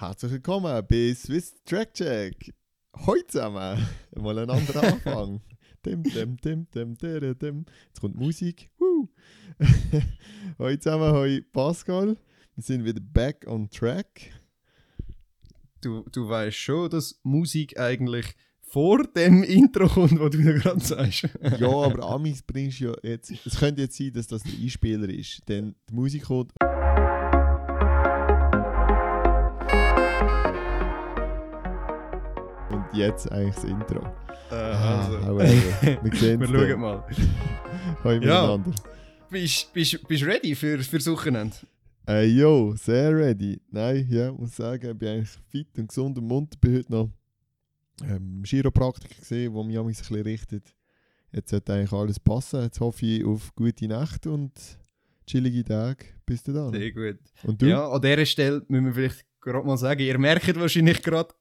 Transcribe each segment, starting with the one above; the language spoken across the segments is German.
Herzlich willkommen bei Swiss Track Check. Heute zusammen mal ein anderer Anfang. dim, dim, dim, dim, dim, dim. Jetzt kommt Musik. Woo. Heute zusammen, hoi Pascal. Wir sind wieder back on track. Du, du weißt schon, dass Musik eigentlich vor dem Intro kommt, was du gerade sagst. ja, aber Amis bringst ja jetzt. Es könnte jetzt sein, dass das der Einspieler ist. Denn die Musik kommt. Jetzt eigentlich das Intro. Äh, also. Ah, aber, aber, wir sehen Wir schauen mal. Hoi Ja. miteinander. Bist du bist, ready für, fürs Wochenende? Äh, yo, sehr ready. Nein, ja, muss sagen, ich bin eigentlich fit und gesund und munter. Bin heute noch ähm, Chiropraktiker gesehen, wo mich ein bisschen richtet. Jetzt sollte eigentlich alles passen. Jetzt hoffe ich auf gute Nacht und chillige Tage. Bis dann. Sehr gut. Und du? Ja, an dieser Stelle müssen wir vielleicht gerade mal sagen, ihr merkt wahrscheinlich gerade,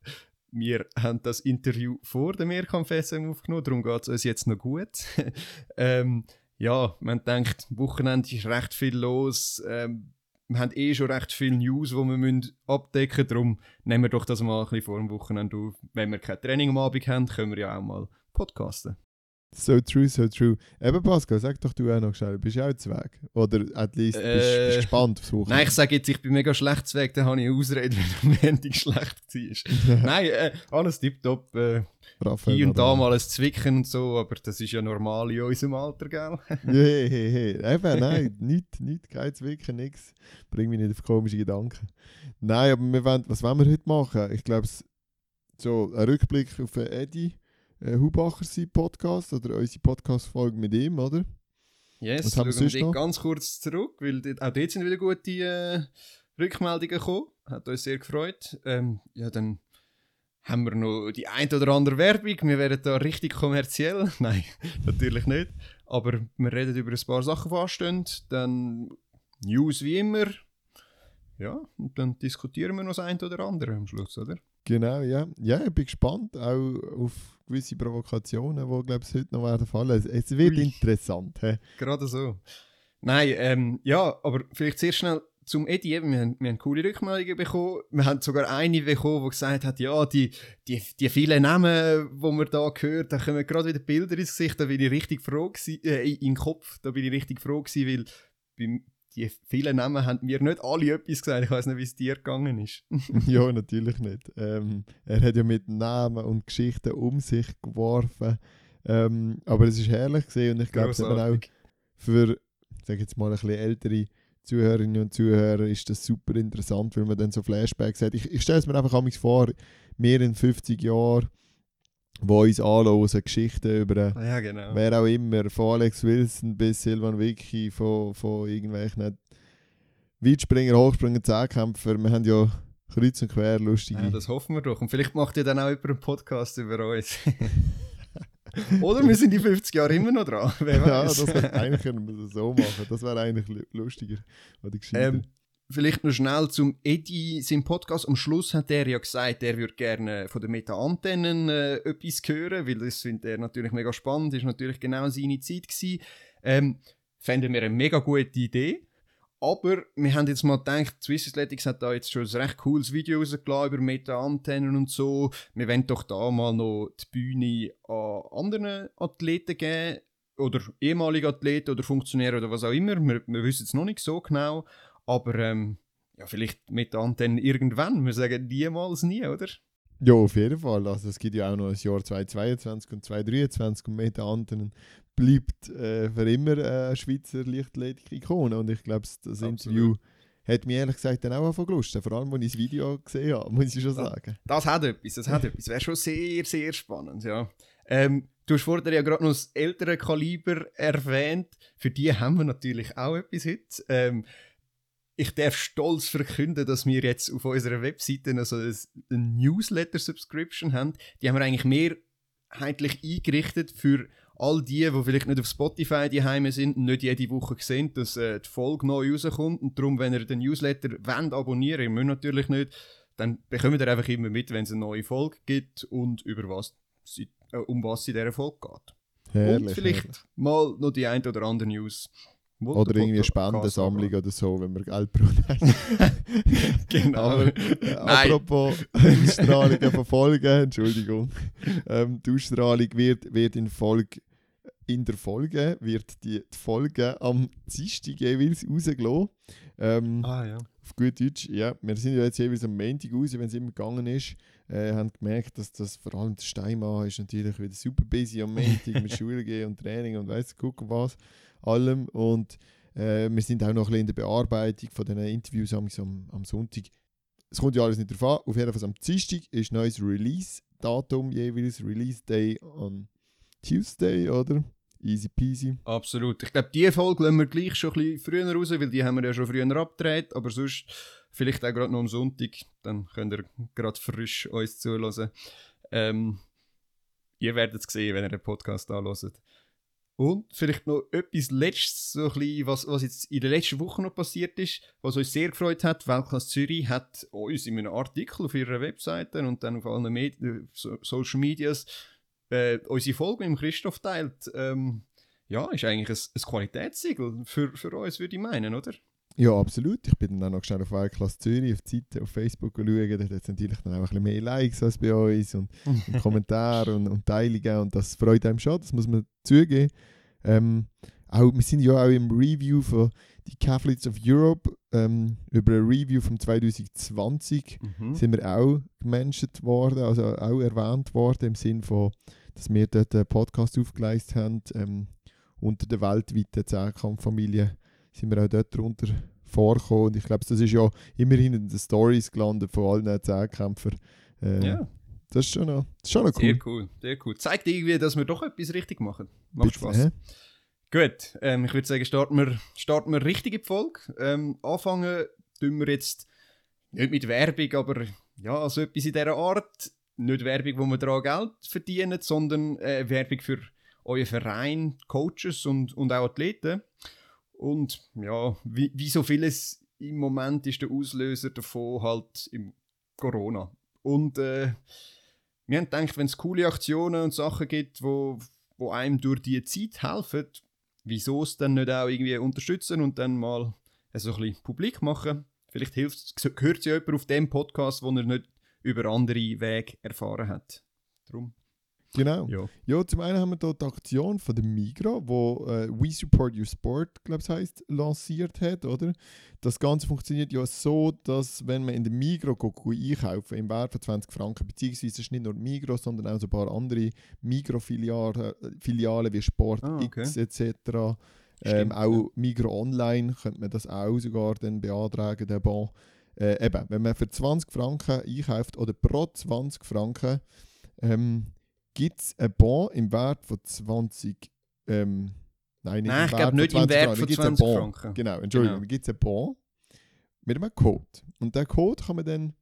wir haben das Interview vor dem Mehrkampf-SM aufgenommen, darum geht es uns jetzt noch gut. ähm, ja, man denkt, Wochenende ist recht viel los. Ähm, wir haben eh schon recht viele News, die wir abdecken müssen. Darum nehmen wir doch das mal ein bisschen vor dem Wochenende auf. Wenn wir kein Training am Abend haben, können wir ja auch mal podcasten. So true, so true. Eben Pascal, sag doch du auch noch schnell, bist du auch jetzt weg? Oder at least bist du Äh, gespannt aufs Wochenende? Nein, ich sage jetzt, ich bin mega schlecht zu Weg, dann habe ich eine Ausrede, wenn am Ende schlecht war. Nein, äh, alles tipptopp. Äh, Raphael hier und da mal ein Zwicken und so, aber das ist ja normal in unserem Alter, gell? Hey, hey, hey. Eben, nein, nicht, nicht, kein Zwicken, nix. Bring mich nicht auf komische Gedanken. Nein, aber wir wollen, was wollen wir heute machen? Ich glaube, so ein Rückblick auf Eddie äh, Hubacher sein Podcast oder unsere Podcast-Folge mit ihm, oder? Yes, Was haben wir noch? ganz kurz zurück, weil auch dort sind wieder gute äh, Rückmeldungen gekommen. Hat uns sehr gefreut. Ähm, ja, dann haben wir noch die ein oder andere Werbung. Wir werden da richtig kommerziell. Nein, natürlich nicht. Aber wir reden über ein paar Sachen, die anstehen. Dann News wie immer. Ja, und dann diskutieren wir noch das ein oder andere am Schluss, oder? Genau, ja. Ja, ich bin gespannt auch auf gewisse Provokationen, die, glaube ich, heute noch werden fallen. Es, es wird Ui. interessant. He? Gerade so. Nein, ähm, ja, aber vielleicht sehr schnell zum Eddie. Eben, wir, haben, wir haben coole Rückmeldungen bekommen. Wir haben sogar eine bekommen, die gesagt hat, ja, die, die, die vielen Namen, die man da gehört, da kommen gerade wieder Bilder ins Gesicht. Da bin ich richtig froh gewesen, äh, in den Kopf. Da bin ich richtig froh gewesen, weil beim, die vielen Namen haben mir nicht alle etwas gesagt. Ich weiß nicht, wie es dir gegangen ist. ja, natürlich nicht. Ähm, er hat ja mit Namen und Geschichten um sich geworfen. Ähm, aber es ist herrlich gesehen und ich glaube, es auch für, sage jetzt mal, ein bisschen ältere Zuhörerinnen und Zuhörer ist das super interessant, weil man dann so Flashbacks hat. Ich, ich stelle es mir einfach vor, mehr in 50 Jahren, wo uns anhören, Geschichten über Ah, Ja, genau. wer auch immer, von Alex Wilson bis Silvan Vicky, von, von irgendwelchen Weitspringer, Hochspringer, Zehnkämpfer. Wir haben ja kreuz und quer lustige. Ja, das hoffen wir doch. Und vielleicht macht ihr dann auch jemand einen Podcast über uns. Oder wir sind in 50 Jahren immer noch dran. Ja, das wär, eigentlich können wir das so machen. Das wäre eigentlich lu- lustiger oder. Ähm, vielleicht noch schnell zum Eddie, sein Podcast. Am Schluss hat er ja gesagt, er würde gerne von den Meta-Antennen äh, etwas hören, weil das findet er natürlich mega spannend. Ist natürlich genau seine Zeit gewesen. Ähm, fänden wir eine mega gute Idee. Aber wir haben jetzt mal gedacht, Swiss Athletics hat da jetzt schon ein recht cooles Video rausgelassen über Meta-Antennen und so. Wir wollen doch da mal noch die Bühne an anderen Athleten geben. Oder ehemalige Athleten oder Funktionäre oder was auch immer. Wir, wir wissen es noch nicht so genau. Aber ähm, ja, vielleicht mit der Antenne irgendwann. Wir sagen niemals nie, oder? ja, auf jeden Fall. Also es gibt ja auch noch das Jahr 2022 und 2023 und mit den anderen bleibt äh, für immer äh, eine Schweizer Leichtathletik-Ikone. Und ich glaube, das Absolut. Interview hat mich ehrlich gesagt dann auch gelust. Vor allem, als ich das Video gesehen habe, muss ich schon sagen. Das hat etwas, das hat etwas. Wäre schon sehr, sehr spannend, ja. Ähm, du hast vorher ja gerade noch das ältere Kaliber erwähnt. Für die haben wir natürlich auch etwas heute. Ähm, ich darf stolz verkünden, dass wir jetzt auf unserer Webseite also ein- eine Newsletter-Subscription haben. Die haben wir eigentlich mehrheitlich eingerichtet für all die, die vielleicht nicht auf Spotify die Heime sind und nicht jede Woche sehen, dass äh, die Folge neu rauskommt. Und darum, wenn ihr den Newsletter wollt, abonnieren, ihr müsst natürlich nicht, dann bekommt ihr einfach immer mit, wenn es eine neue Folge gibt und über was sie, äh, um was es in dieser Folge geht. Herrlich. und vielleicht herrlich. mal noch die ein oder andere News Oder irgendwie eine Spendensammlung oder so, wenn wir Geld brauchen. genau. Aber, äh, apropos Ausstrahlung von Folgen, Entschuldigung. Ähm, die Ausstrahlung wird, wird in Folge in der Folge wird die, die Folge am Dienstag jeweils rausgelassen. Ähm, ah ja. Auf gut Deutsch, ja. Wir sind ja jetzt jeweils am Montag raus, wenn es immer gegangen ist. Äh, haben gemerkt, dass das vor allem der Steinmann ist natürlich wieder super busy am Montag mit Schule gehen und Training und weiss gucken was allem. Und äh, wir sind auch noch ein bisschen in der Bearbeitung von den Interviews am, am Sonntag. Es kommt ja alles nicht drauf an. Auf jeden Fall am Dienstag ist neues Release-Datum jeweils. Release Day on Tuesday, oder? Easy peasy. Absolut. Ich glaube, diese Folge lassen wir gleich schon ein bisschen früher raus, weil die haben wir ja schon früher abgedreht. Aber sonst vielleicht auch gerade noch am Sonntag. Dann könnt ihr gerade frisch uns zuhören. Ähm, ihr werdet es sehen, wenn ihr den Podcast anhört. Und vielleicht noch etwas Letztes, so ein bisschen, was, was jetzt in der letzten Woche noch passiert ist, was uns sehr gefreut hat. Weltklasse Zürich hat uns in einem Artikel auf ihrer Webseite und dann auf allen Medi so Social Medias äh, unsere Folge mit Christoph teilt. Ähm, ja, ist eigentlich ein, ein Qualitätssiegel für, für uns, würde ich meinen, oder? Ja, absolut. Ich bin dann auch noch schnell auf Weltklasse Zürich auf die Seite auf Facebook schauen. Da hat es natürlich dann auch ein bisschen mehr Likes als bei uns und, und Kommentare und, und Teilungen. Und das freut einem schon, das muss man zugeben. Ähm, auch, wir sind ja auch im Review von die Catholics of Europe ähm, über ein Review von 2020 mhm. sind wir auch gemenschert worden, also auch erwähnt worden im Sinne von, dass wir dort einen Podcast aufgeleistet haben ähm, unter der weltweiten Zehnkampffamilie sind wir auch dort drunter vorgekommen. Und ich glaube, das ist ja immerhin in den Stories gelandet von allen Zehnkämpfern. Äh, ja. Das ist schon noch, das ist schon noch cool. Sehr cool, sehr cool. Zeigt irgendwie, dass wir doch etwas richtig machen. Macht Spaß. Hä? Gut, ähm, ich würde sagen, starten wir, starten wir richtig in die Folge. Ähm, anfangen tun wir jetzt nicht mit Werbung, aber ja, also etwas in dieser Art. Nicht Werbung, wo wir daran Geld verdienen, sondern äh, Werbung für euren Verein, Coaches und, und auch Athleten. Und ja, wie, wie so vieles im Moment ist der Auslöser davon halt im Corona. Und äh, wir haben gedacht, wenn es coole Aktionen und Sachen gibt, wo, wo einem durch die Zeit helfen, wieso es dann nicht auch irgendwie unterstützen und dann mal so ein bisschen publik machen. Vielleicht hilft hört ja jemand auf dem Podcast, wo er nicht über andere Wege erfahren hat. Darum Genau. Ja. ja, zum einen haben wir hier die Aktion von der Migro, wo äh, We Support Your Sport, glaube ich, heißt, lanciert hat, oder? Das Ganze funktioniert ja so, dass wenn man in der Migro einkaufen im Wert von 20 Franken, beziehungsweise es ist nicht nur Migro, sondern auch so ein paar andere Migro-Filialen Filialen wie Sport ah, okay. X etc. Ähm, auch. Migro Online könnte man das auch sogar dann beantragen, den Bon. Äh, eben, wenn man für 20 Franken einkauft oder pro 20 Franken ähm, gibt es einen Bon im Wert von 20 ähm, Nein, nicht Nein, ich glaube nicht im Wert von 20 Franken. Genau, Entschuldigung, genau. gibt es einen Bon mit einem Code. Und der Code kann man dann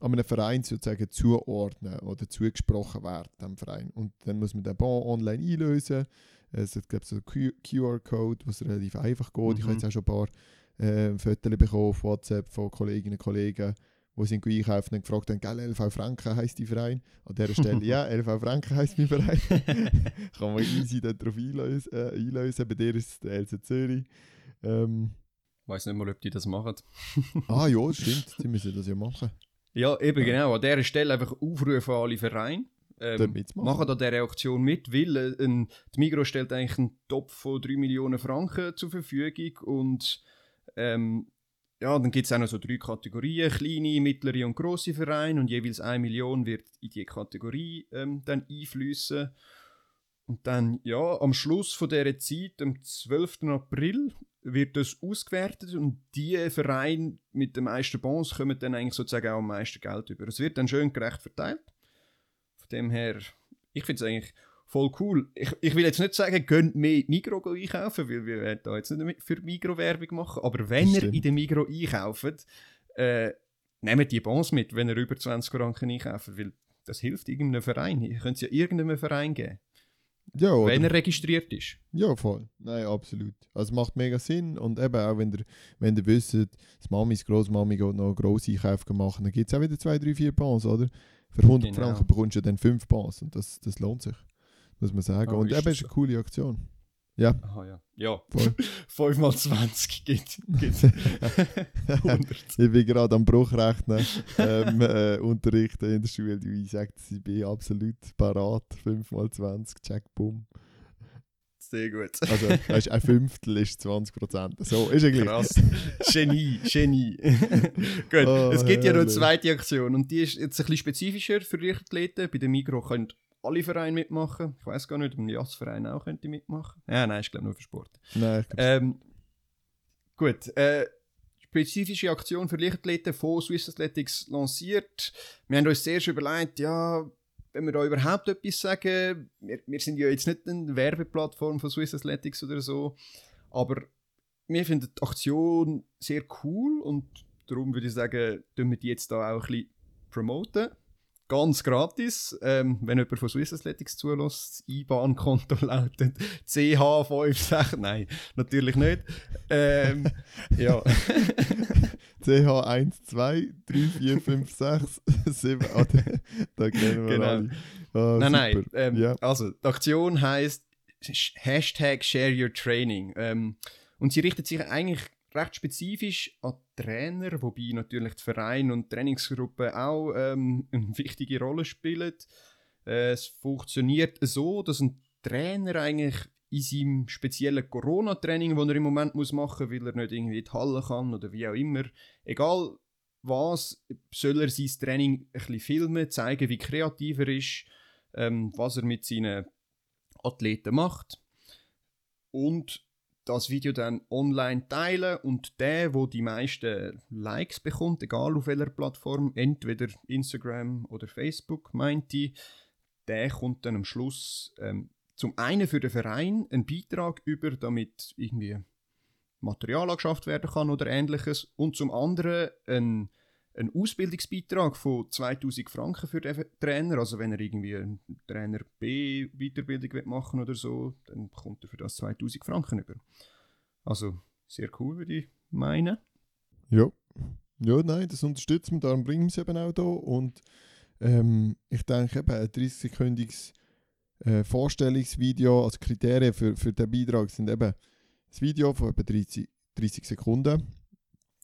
an einem Verein sozusagen zuordnen oder zugesprochen werden, dem Verein. Und dann muss man den Bon online einlösen. Es gibt so einen QR-Code, was relativ einfach geht. Mhm. Ich habe jetzt auch schon ein paar äh, Fotos bekommen auf WhatsApp von Kolleginnen und Kollegen, wo sie einkaufen und gefragt haben, gell, LV Franken heisst die Verein? An dieser Stelle, ja, LV Franken heisst mein Verein. Kann man easy darauf einlösen, äh, einlösen. Bei dir ist es der LC Zürich. Ähm, weiß nicht mal, ob die das machen. ah ja, stimmt, die müssen das ja machen. Ja, eben ja. genau. An dieser Stelle einfach aufrufen an alle Vereine. Ähm, machen an dieser Aktion mit, weil äh, ein, die Migros stellt eigentlich einen Topf von 3 Millionen Franken zur Verfügung und ähm, ja, dann gibt es auch noch so drei Kategorien, kleine, mittlere und grosse Vereine und jeweils eine Million wird in diese Kategorie ähm, dann einfließen. Und dann, ja, am Schluss von dieser Zeit, am 12. April, wird das ausgewertet und die Vereine mit den meisten Bons kommen dann eigentlich sozusagen auch am meisten Geld über. Es wird dann schön gerecht verteilt. Von dem her, ich finde es eigentlich voll cool. Ich, ich will jetzt nicht sagen, gönnt mehr Migro einkaufen, weil wir werden da jetzt nicht für Migro Werbung machen, aber wenn ihr in den Migro einkauft, äh, nehmt die Bons mit, wenn ihr über 20 Franken einkauft, weil das hilft irgendeinem Verein. Ihr könnt es ja irgendeinem Verein geben. Ja, oder? Wenn er registriert ist. Ja, voll. Nein, absolut. Also macht mega Sinn. Und eben auch, wenn ihr, wenn ihr wisst, das Mamis, Großmami geht noch grosse Einkäufe machen, dann gibt es auch wieder 2, 3, 4 Bons, oder? Für 100 genau. Franken bekommst du dann 5 Bons und das, das lohnt sich muss man sagen. Oh, und eben ist eine coole Aktion. Ja. Aha, ja. Ja, Voll. 5 mal 20 gibt, 100. ich bin gerade am Bruchrechnen ähm, äh, unterrichten in der Schule. Ich sage, ich bin absolut parat. 5x20, check, bumm. Sehr gut. Also, weißt, ein Fünftel ist 20%. So, ist ja gleich. Krass. Genie, Genie. Gut, Oh, es gibt ja noch eine zweite Aktion und die ist jetzt ein bisschen spezifischer für Leichtathleten. Bei dem Migro können alle Vereine mitmachen. Ich weiß gar nicht, ob ein JAS-Verein auch könnte mitmachen. Ja, nein, ich glaube nur für Sport. Nein, Ähm, gut, äh, spezifische Aktion für Leichtathleten von Swiss Athletics lanciert. Wir haben uns zuerst überlegt, ja, wenn wir da überhaupt etwas sagen, wir, wir sind ja jetzt nicht eine Werbeplattform von Swiss Athletics oder so, aber wir finden die Aktion sehr cool und darum würde ich sagen, tun wir die jetzt da auch ein bisschen promoten. Ganz gratis. Ähm, wenn jemand von Swiss Athletics zulässt, das IBAN-Konto lautet CH56. Nein, natürlich nicht. Ähm, ja. CH1, 2, 3, 4, 5, 6, 7. Ah, da- kennen wir Genau. alle. Ah, nein, nein. Ähm, Ja. Also, die Aktion heißt Hashtag Share Your Training. Ähm, und sie richtet sich eigentlich recht spezifisch an Trainer, wobei natürlich die Vereine und die Trainingsgruppen auch ähm, eine wichtige Rolle spielen. Äh, es funktioniert so, dass ein Trainer eigentlich in seinem speziellen Corona-Training, das er im Moment muss machen muss, weil er nicht irgendwie in die Halle kann oder wie auch immer, egal was, soll er sein Training ein bisschen filmen, zeigen, wie kreativ er ist, ähm, was er mit seinen Athleten macht und das Video dann online teilen und der, wo die meisten Likes bekommt, egal auf welcher Plattform, entweder Instagram oder Facebook, meint die, der kommt dann am Schluss ähm, zum einen für den Verein einen Beitrag über, damit irgendwie Material angeschafft werden kann oder ähnliches und zum anderen ein, ein Ausbildungsbeitrag von 2000 Franken für den Trainer, also wenn er irgendwie einen Trainer B Weiterbildung will machen oder so, dann bekommt er für das 2000 Franken über. Also sehr cool, würde ich meinen. Ja. Ja, nein, das unterstützt man, darum bringen wir es eben auch da. Und ähm, ich denke eben, ein 30-sekündiges äh, Vorstellungsvideo, also Kriterien für, für den Beitrag sind eben das Video von etwa 30, 30 Sekunden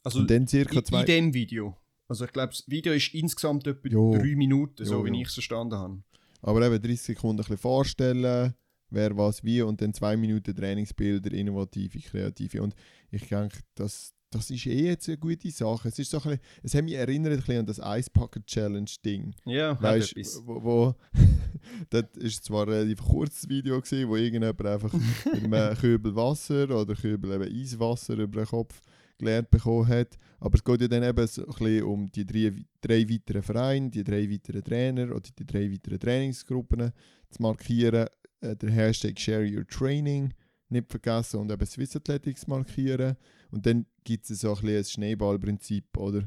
Also und dann circa in, zwei... in dem Video. Also ich glaube, das Video ist insgesamt etwa Jo. drei Minuten, so Jo, wie jo. ich es verstanden habe. Aber eben 30 Sekunden ein bisschen vorstellen, wer was wie und dann zwei Minuten Trainingsbilder, innovative, kreative. Und ich denke, das, das ist eh jetzt eine gute Sache. Es ist so ein bisschen, es hat mich erinnert ein bisschen an das Ice Bucket Challenge Ding. Ja, hat Weißt etwas. wo, wo das ist zwar ein relativ kurzes Video gewesen, wo irgendjemand einfach mit einem Kübel Wasser oder Kübel eben Eiswasser über den Kopf gelernt bekommen hat. Aber es geht ja dann eben so ein bisschen um die drei, drei weiteren Vereine, die drei weiteren Trainer oder die drei weiteren Trainingsgruppen zu markieren. Äh, der Hashtag Share Your Training nicht vergessen und eben Swiss Athletics markieren. Und dann gibt es so ein bisschen ein Schneeballprinzip, oder?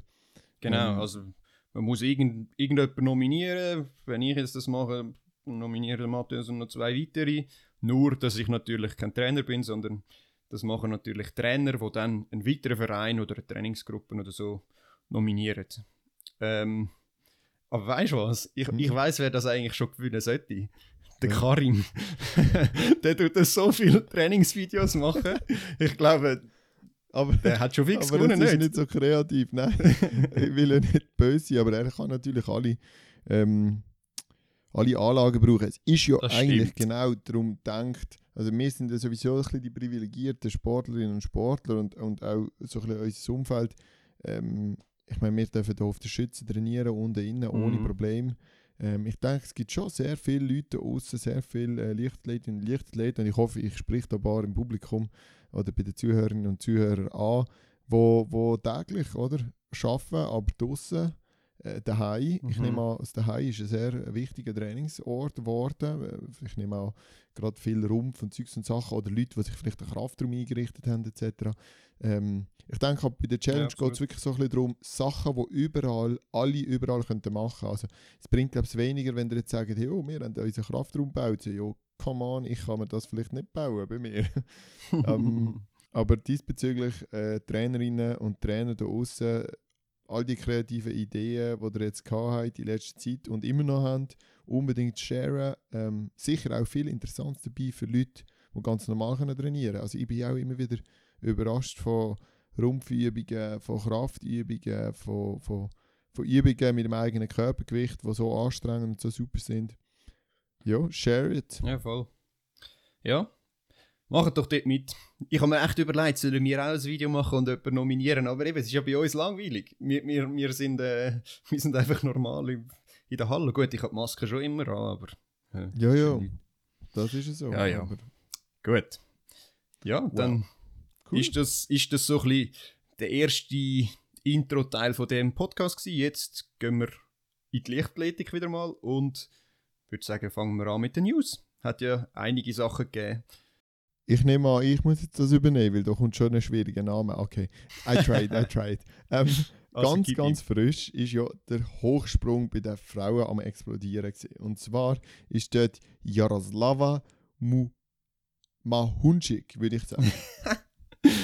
Genau, Ähm, also man muss irgend, irgendjemanden nominieren. Wenn ich jetzt das mache, nominiere Matthias und noch zwei weitere. Nur, dass ich natürlich kein Trainer bin, sondern das machen natürlich Trainer, die dann einen weiteren Verein oder eine Trainingsgruppe oder so nominieren. Ähm, aber weißt du was? Ich, Hm. ich weiß, wer das eigentlich schon gewinnen sollte. Der. Karim. der tut das so viele Trainingsvideos machen. Ich glaube, Aber, der hat schon fix aber gewonnen, das ist nicht? nicht so kreativ, nein. ich will ja nicht böse sein, aber er kann natürlich alle, ähm, alle Anlagen brauchen. Es ist ja Das eigentlich stimmt. genau darum gedacht, also wir sind ja sowieso ein bisschen die privilegierten Sportlerinnen und Sportler und, und auch so ein bisschen unser Umfeld. Ähm, ich meine, wir dürfen hier auf der Schütze trainieren, unten innen, ohne Mhm. Problem. Ähm, ich denke, es gibt schon sehr viele Leute außen, sehr viele äh, Lichtathletinnen und Lichtathleten und ich hoffe, ich spreche da bar im Publikum oder bei den Zuhörerinnen und Zuhörern an, wo, wo täglich oder, arbeiten, aber draußen äh, daheim. Ich Mhm. nehme an, das daheim ist ein sehr wichtiger Trainingsort geworden. Äh, Ich nehme an, gerade viel Rumpf und Zeugs und Sachen oder Leute, die sich vielleicht einen Kraftraum eingerichtet haben etc. Ähm, ich denke, auch bei der Challenge absolut. geht es wirklich so ein bisschen darum, Sachen, die überall, alle überall könnten machen Also es bringt, glaube ich, weniger, wenn ihr jetzt sagt, hey, oh, wir haben unseren Kraftraum gebaut. Ja, come on, ich kann mir das vielleicht nicht bauen bei mir. ähm, aber diesbezüglich äh, Trainerinnen und Trainer da außen, all die kreativen Ideen, die ihr jetzt gehabt habt in letzter Zeit und immer noch habt, unbedingt sharen. Ähm, sicher auch viel Interessantes dabei für Leute, die ganz normal können trainieren Also ich bin auch immer wieder überrascht von Rumpfübungen, von Kraftübungen, von, von, von Übungen mit dem eigenen Körpergewicht, die so anstrengend und so super sind. Ja, share it. Ja, voll. Ja, macht doch dort mit. Ich habe mir echt überlegt, sollen wir auch ein Video machen und jemanden nominieren, aber eben, es ist ja bei uns langweilig. Wir, wir, wir, sind, äh, wir sind einfach normal in, in der Halle. Gut, ich habe die Maske schon immer an, aber... Äh, ja, ja, das ist es so. Ja, ja. Aber... Gut. Ja, wow. dann cool. ist, das, ist das so ein bisschen der erste Intro-Teil von dem Podcast gewesen. Jetzt gehen wir in die Lichtblätik wieder mal und ich würde sagen, fangen wir an mit den News. Hat ja einige Sachen gegeben. Ich nehme an, ich muss jetzt das übernehmen, weil da kommt schon ein schwieriger Name. Okay, I tried, I tried. Ähm, also ganz, ganz frisch ist ja der Hochsprung bei den Frauen am explodieren gewesen. Und zwar ist dort Jaroslava Mu Mahunčik, würde ich sagen.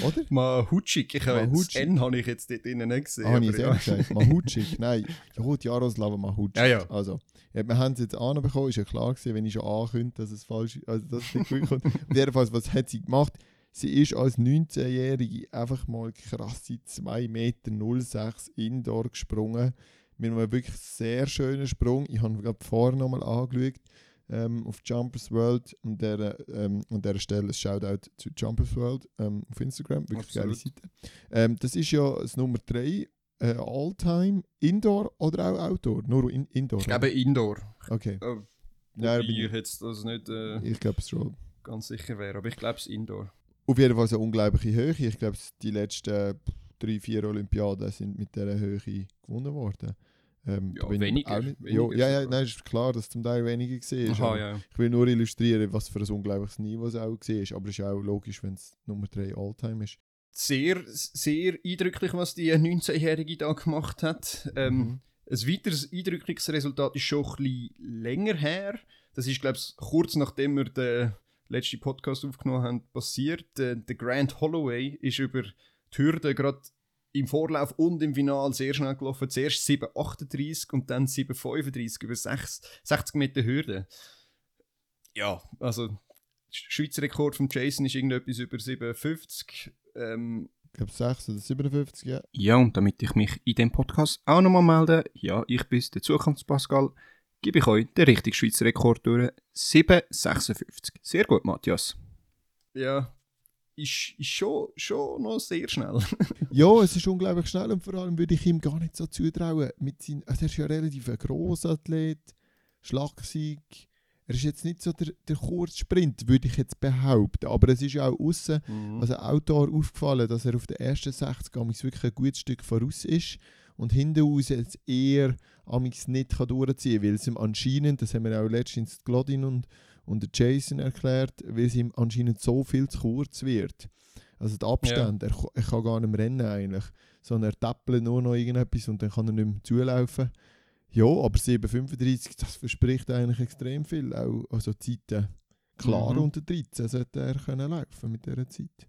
Oder? Mahutschik. Ich habe jetzt N habe ich jetzt dort drinnen nicht gesehen. Ah, ich ja. gesagt. Mahutschik. Nein, gut, Jaroslava Mahutschik. Ja, ja. Also, ja, wir haben es jetzt anbekommen, ist ja klar gewesen, wenn ich schon ankündige, dass es falsch ist, also dass es nicht gut kommt. Jedenfalls, was hat sie gemacht? Sie ist als 19-Jährige einfach mal krasse 2,06 Meter Indoor gesprungen. Mit einem wirklich sehr schönen Sprung. Ich habe gerade vorher nochmal angeschaut ähm, auf Jumpers World und der, ähm, an dieser Stelle ein Shoutout zu Jumpers World ähm, auf Instagram, wirklich Absolut. geile Seite. Ähm, das ist ja das Nummer 3 äh, All-Time Indoor oder auch Outdoor? Nur in, Indoor? Ich glaube Indoor. Okay. Oh, ja, ich jetzt das nicht äh, ich glaube es schon. ganz sicher wäre, aber ich glaube es Indoor. Auf jeden Fall eine unglaubliche Höhe. Ich glaube, die letzten drei, vier Olympiaden sind mit dieser Höhe gewonnen worden. Ähm, ja, weniger. Nicht, weniger ja, ja, nein, ist klar, dass zum Teil weniger war. Aha, ja. Ich will nur illustrieren, was für ein unglaubliches Niveau es auch war. Aber es ist auch logisch, wenn es Nummer 3 Alltime ist. Sehr, sehr eindrücklich, was die 19-Jährige da gemacht hat. Ähm, mhm. Ein weiteres eindrückliches Resultat ist schon ein bisschen länger her. Das ist, glaube ich, kurz nachdem wir den letzten Podcast aufgenommen haben, passiert. Der, der Grant Holloway ist über die Hürde gerade im Vorlauf und im Final sehr schnell gelaufen. Zuerst 7,38 und dann 7,35 über 6, 60 Meter Hürde. Ja, also Schweizer Rekord von Jason ist irgendetwas über 57. Ähm, ich glaube 6 oder 57, ja. Ja, und damit ich mich in dem Podcast auch nochmal melde, ja, ich bin der Zukunftspascal, gebe ich euch den richtigen Schweizer Rekord durch. 7,56. Sehr gut, Matthias. Ja, ist, ist schon, schon noch sehr schnell. ja, es ist unglaublich schnell und vor allem würde ich ihm gar nicht so zutrauen. Mit seinen, also er ist ja relativ ein grosser Athlet, schlagsig. Er ist jetzt nicht so der, der Kurzsprint, würde ich jetzt behaupten. Aber es ist ja auch außen, mhm. also Outdoor aufgefallen, dass er auf den ersten 60 amigs wirklich ein gutes Stück voraus ist und hinten raus jetzt eher amigs nicht kann durchziehen kann, weil es ihm anscheinend, das haben wir auch letztens Glodin und und der Jason erklärt, weil es ihm anscheinend so viel zu kurz wird. Also der Abstand, ja. er, er, kann gar nicht mehr rennen eigentlich, sondern er tappelt nur noch irgendetwas und dann kann er nicht mehr zulaufen. Ja, aber 7,35, das verspricht eigentlich extrem viel. Auch also Zeiten klar mhm. unter 13 sollte er können laufen mit dieser Zeit.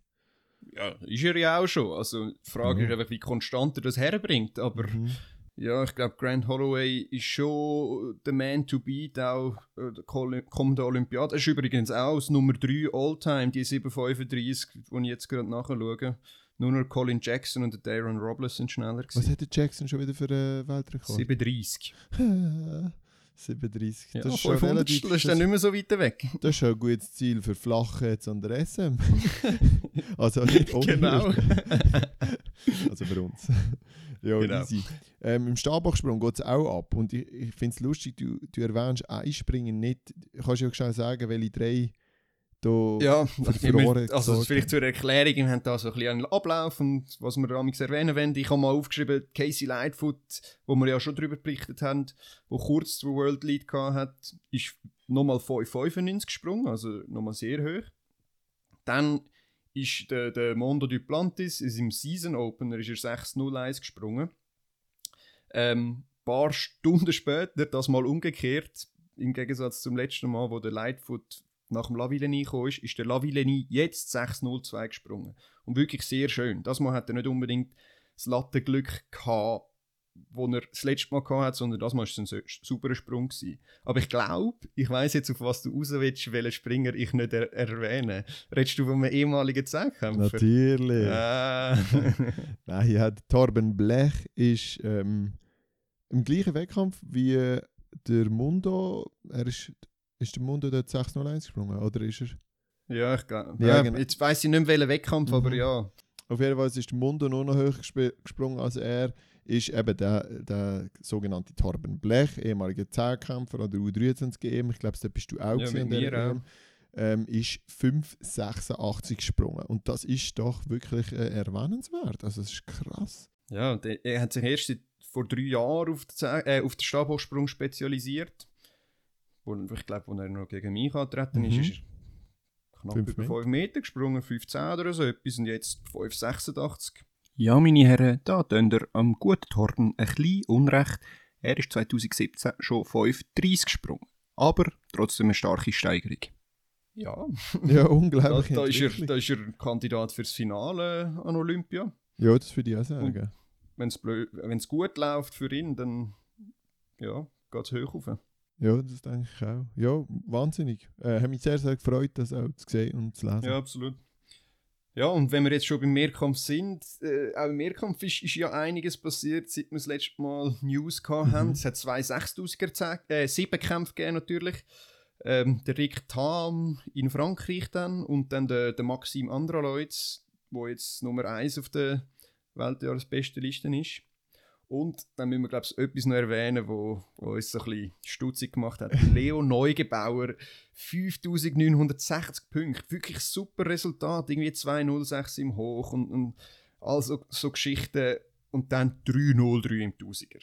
Ja, ist er ja auch schon. Also die Frage mhm. ist einfach, wie konstant er das herbringt. Aber mhm. Ja, ich glaube, Grant Holloway ist schon der Man to beat, auch äh, der kommende Olympiade. Er ist übrigens auch das Nummer 3 All-Time, die 735, die ich jetzt gerade nachschaue. Nur noch Colin Jackson und Darren Robles sind schneller gewesen. Was hat der Jackson schon wieder für einen Weltrekord? 37. 37. Ja, das ist schon relativ, dann nicht mehr so weit weg. Das ist schon ein gutes Ziel für Flachheads an der SM. also nicht ohne Genau. also für uns. ja, genau. easy. Ähm, Im Stabachsprung geht es auch ab. Und ich, ich finde es lustig, du, du erwähnst Einspringen nicht. Kannst du ja schnell sagen, welche drei da ja, verloren Also vielleicht zur Erklärung, wir haben da so ein bisschen einen Ablauf und was wir damals erwähnen wollen. Ich habe mal aufgeschrieben, Casey Lightfoot, wo wir ja schon darüber berichtet haben, wo kurz den World Lead hat, ist nochmal 5,95 gesprungen, also nochmal sehr hoch. Dann ist der, der Mondo Duplantis ist im Season Opener ist er 6,01 gesprungen. Ähm, paar Stunden später, das mal umgekehrt, im Gegensatz zum letzten Mal, wo der Lightfoot nach dem Lavillenie gekommen ist, ist der Lavillenie jetzt 6-0-2 gesprungen. Und wirklich sehr schön. Das Mal hat er nicht unbedingt das Lattenglück gehabt, wo er das letzte Mal hatte, sondern das Mal war es ein sauberer Sprung. Gewesen. Aber ich glaube, ich weiß jetzt, auf was du raus willst, welchen Springer ich nicht er erwähne. Redest du von einem ehemaligen Zehnkämpfer? Natürlich. Ah. Nein, ja, Torben Blech ist ähm, im gleichen Wettkampf wie der Mundo. Er ist, ist der Mundo dort 601 gesprungen, oder ist er? ja, ich glaube. Ja, genau. Jetzt weiß ich nicht mehr, welchen Wettkampf, Mhm. aber ja. Auf jeden Fall ist der Mundo noch, noch höher gesp- gesprungen als er. Ist eben der, der sogenannte Torben Blech, ehemaliger Zehnkämpfer oder U23 EM. Ich glaube, da bist du auch Ja, gewesen mit an der mir auch. Ähm, ist 5,86 gesprungen. Und das ist doch wirklich äh, erwähnenswert. Also, das ist krass. Ja, und er, hat sich erst vor drei Jahren auf den, Zeh- äh, auf den Stabhochsprung spezialisiert. Wo, ich glaube, als er noch gegen mich angetreten ist, Mhm. ist er knapp Fünf über Meter. 5 Meter gesprungen, 15 oder so etwas, und jetzt 5,86. Ja, meine Herren, da tun ihr am guten Torben ein bisschen Unrecht. Er ist 2017 schon 5,30 gesprungen. Aber trotzdem eine starke Steigerung. Ja, Ja, da, unglaublich. da, ist er, da ist er Kandidat fürs Finale an Olympia. Ja, das würde ich auch sagen. Wenn es gut läuft für ihn, dann ja, geht es hoch rauf. Ja, das denke ich auch. Ja, wahnsinnig. Äh, hat mich sehr, sehr gefreut, das auch zu sehen und zu lesen. Ja, absolut. Ja, und wenn wir jetzt schon beim Mehrkampf sind, äh, auch im Mehrkampf ist, ist ja einiges passiert, seit wir das letzte Mal News gehabt haben. Mhm. Es hat zwei 6000er, Ze- äh, sieben Kämpfe gegeben natürlich. Ähm, der Rick Tam in Frankreich dann und dann der, der Maxim Andraleutz, wo jetzt Nummer 1 auf der Weltjahresbesten Liste ist. Und dann müssen wir, glaube ich, etwas noch erwähnen, wo, wo uns so ein bisschen stutzig gemacht hat. Leo Neugebauer, 5960 Punkte. Wirklich super Resultat. Irgendwie 206 im Hoch und, und also so Geschichten. Und dann 303 im Tausiger.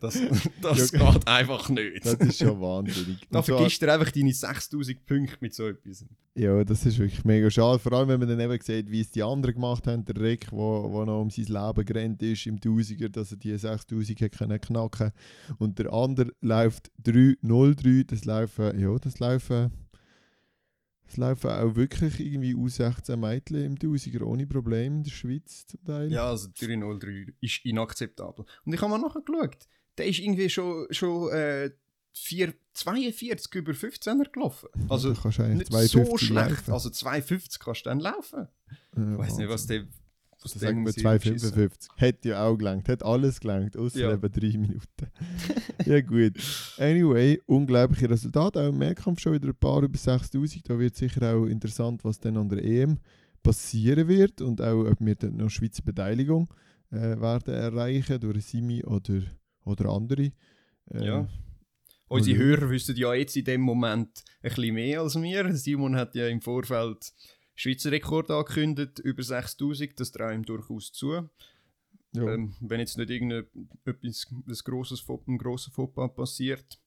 Das, das Ja, geht einfach nicht. Das ist schon wahnsinnig. da Und zwar- vergisst du einfach deine 6000 Punkte mit so etwas. Ja, das ist wirklich mega schade. Vor allem, wenn man dann eben sieht, wie es die anderen gemacht haben. Der Rick, wo, wo noch um sein Leben gerannt ist im Tausiger, dass er die 6000 hat können knacken Und der andere läuft 3-0-3. Das laufen, ja, das laufen, das laufen auch wirklich irgendwie U16 Mädchen im Tausiger ohne Probleme in der Schweiz zum Teil. Ja, also 303 ist inakzeptabel. Und ich habe mal nachgeschaut. Der ist irgendwie schon, schon äh, 4, 42 über 15er gelaufen. Also eigentlich nicht 250 so schlecht. laufen. Also 250 kannst du dann laufen. Äh, Ich weiß nicht, was der. Also der sagen wir muss hingeschissen. 255. Hätte ja auch gelangt. Hat alles gelangt, außer Ja. eben drei Minuten. ja, gut. Anyway, unglaubliche Resultate. Auch im Mehrkampf schon wieder ein paar über 6000. Da wird sicher auch interessant, was dann an der EM passieren wird und auch, ob wir dann noch Schweizer Beteiligung äh, werden erreichen durch Simi oder, oder andere. Äh, Ja. Unsere Hörer wissen ja jetzt in dem Moment ein bisschen mehr als wir. Simon hat ja im Vorfeld Schweizer Rekord angekündigt, über 6000. Das traue ihm durchaus zu. ja. Ähm, wenn jetzt nicht irgendetwas ein grosses, ein grosser Fauxpas passiert.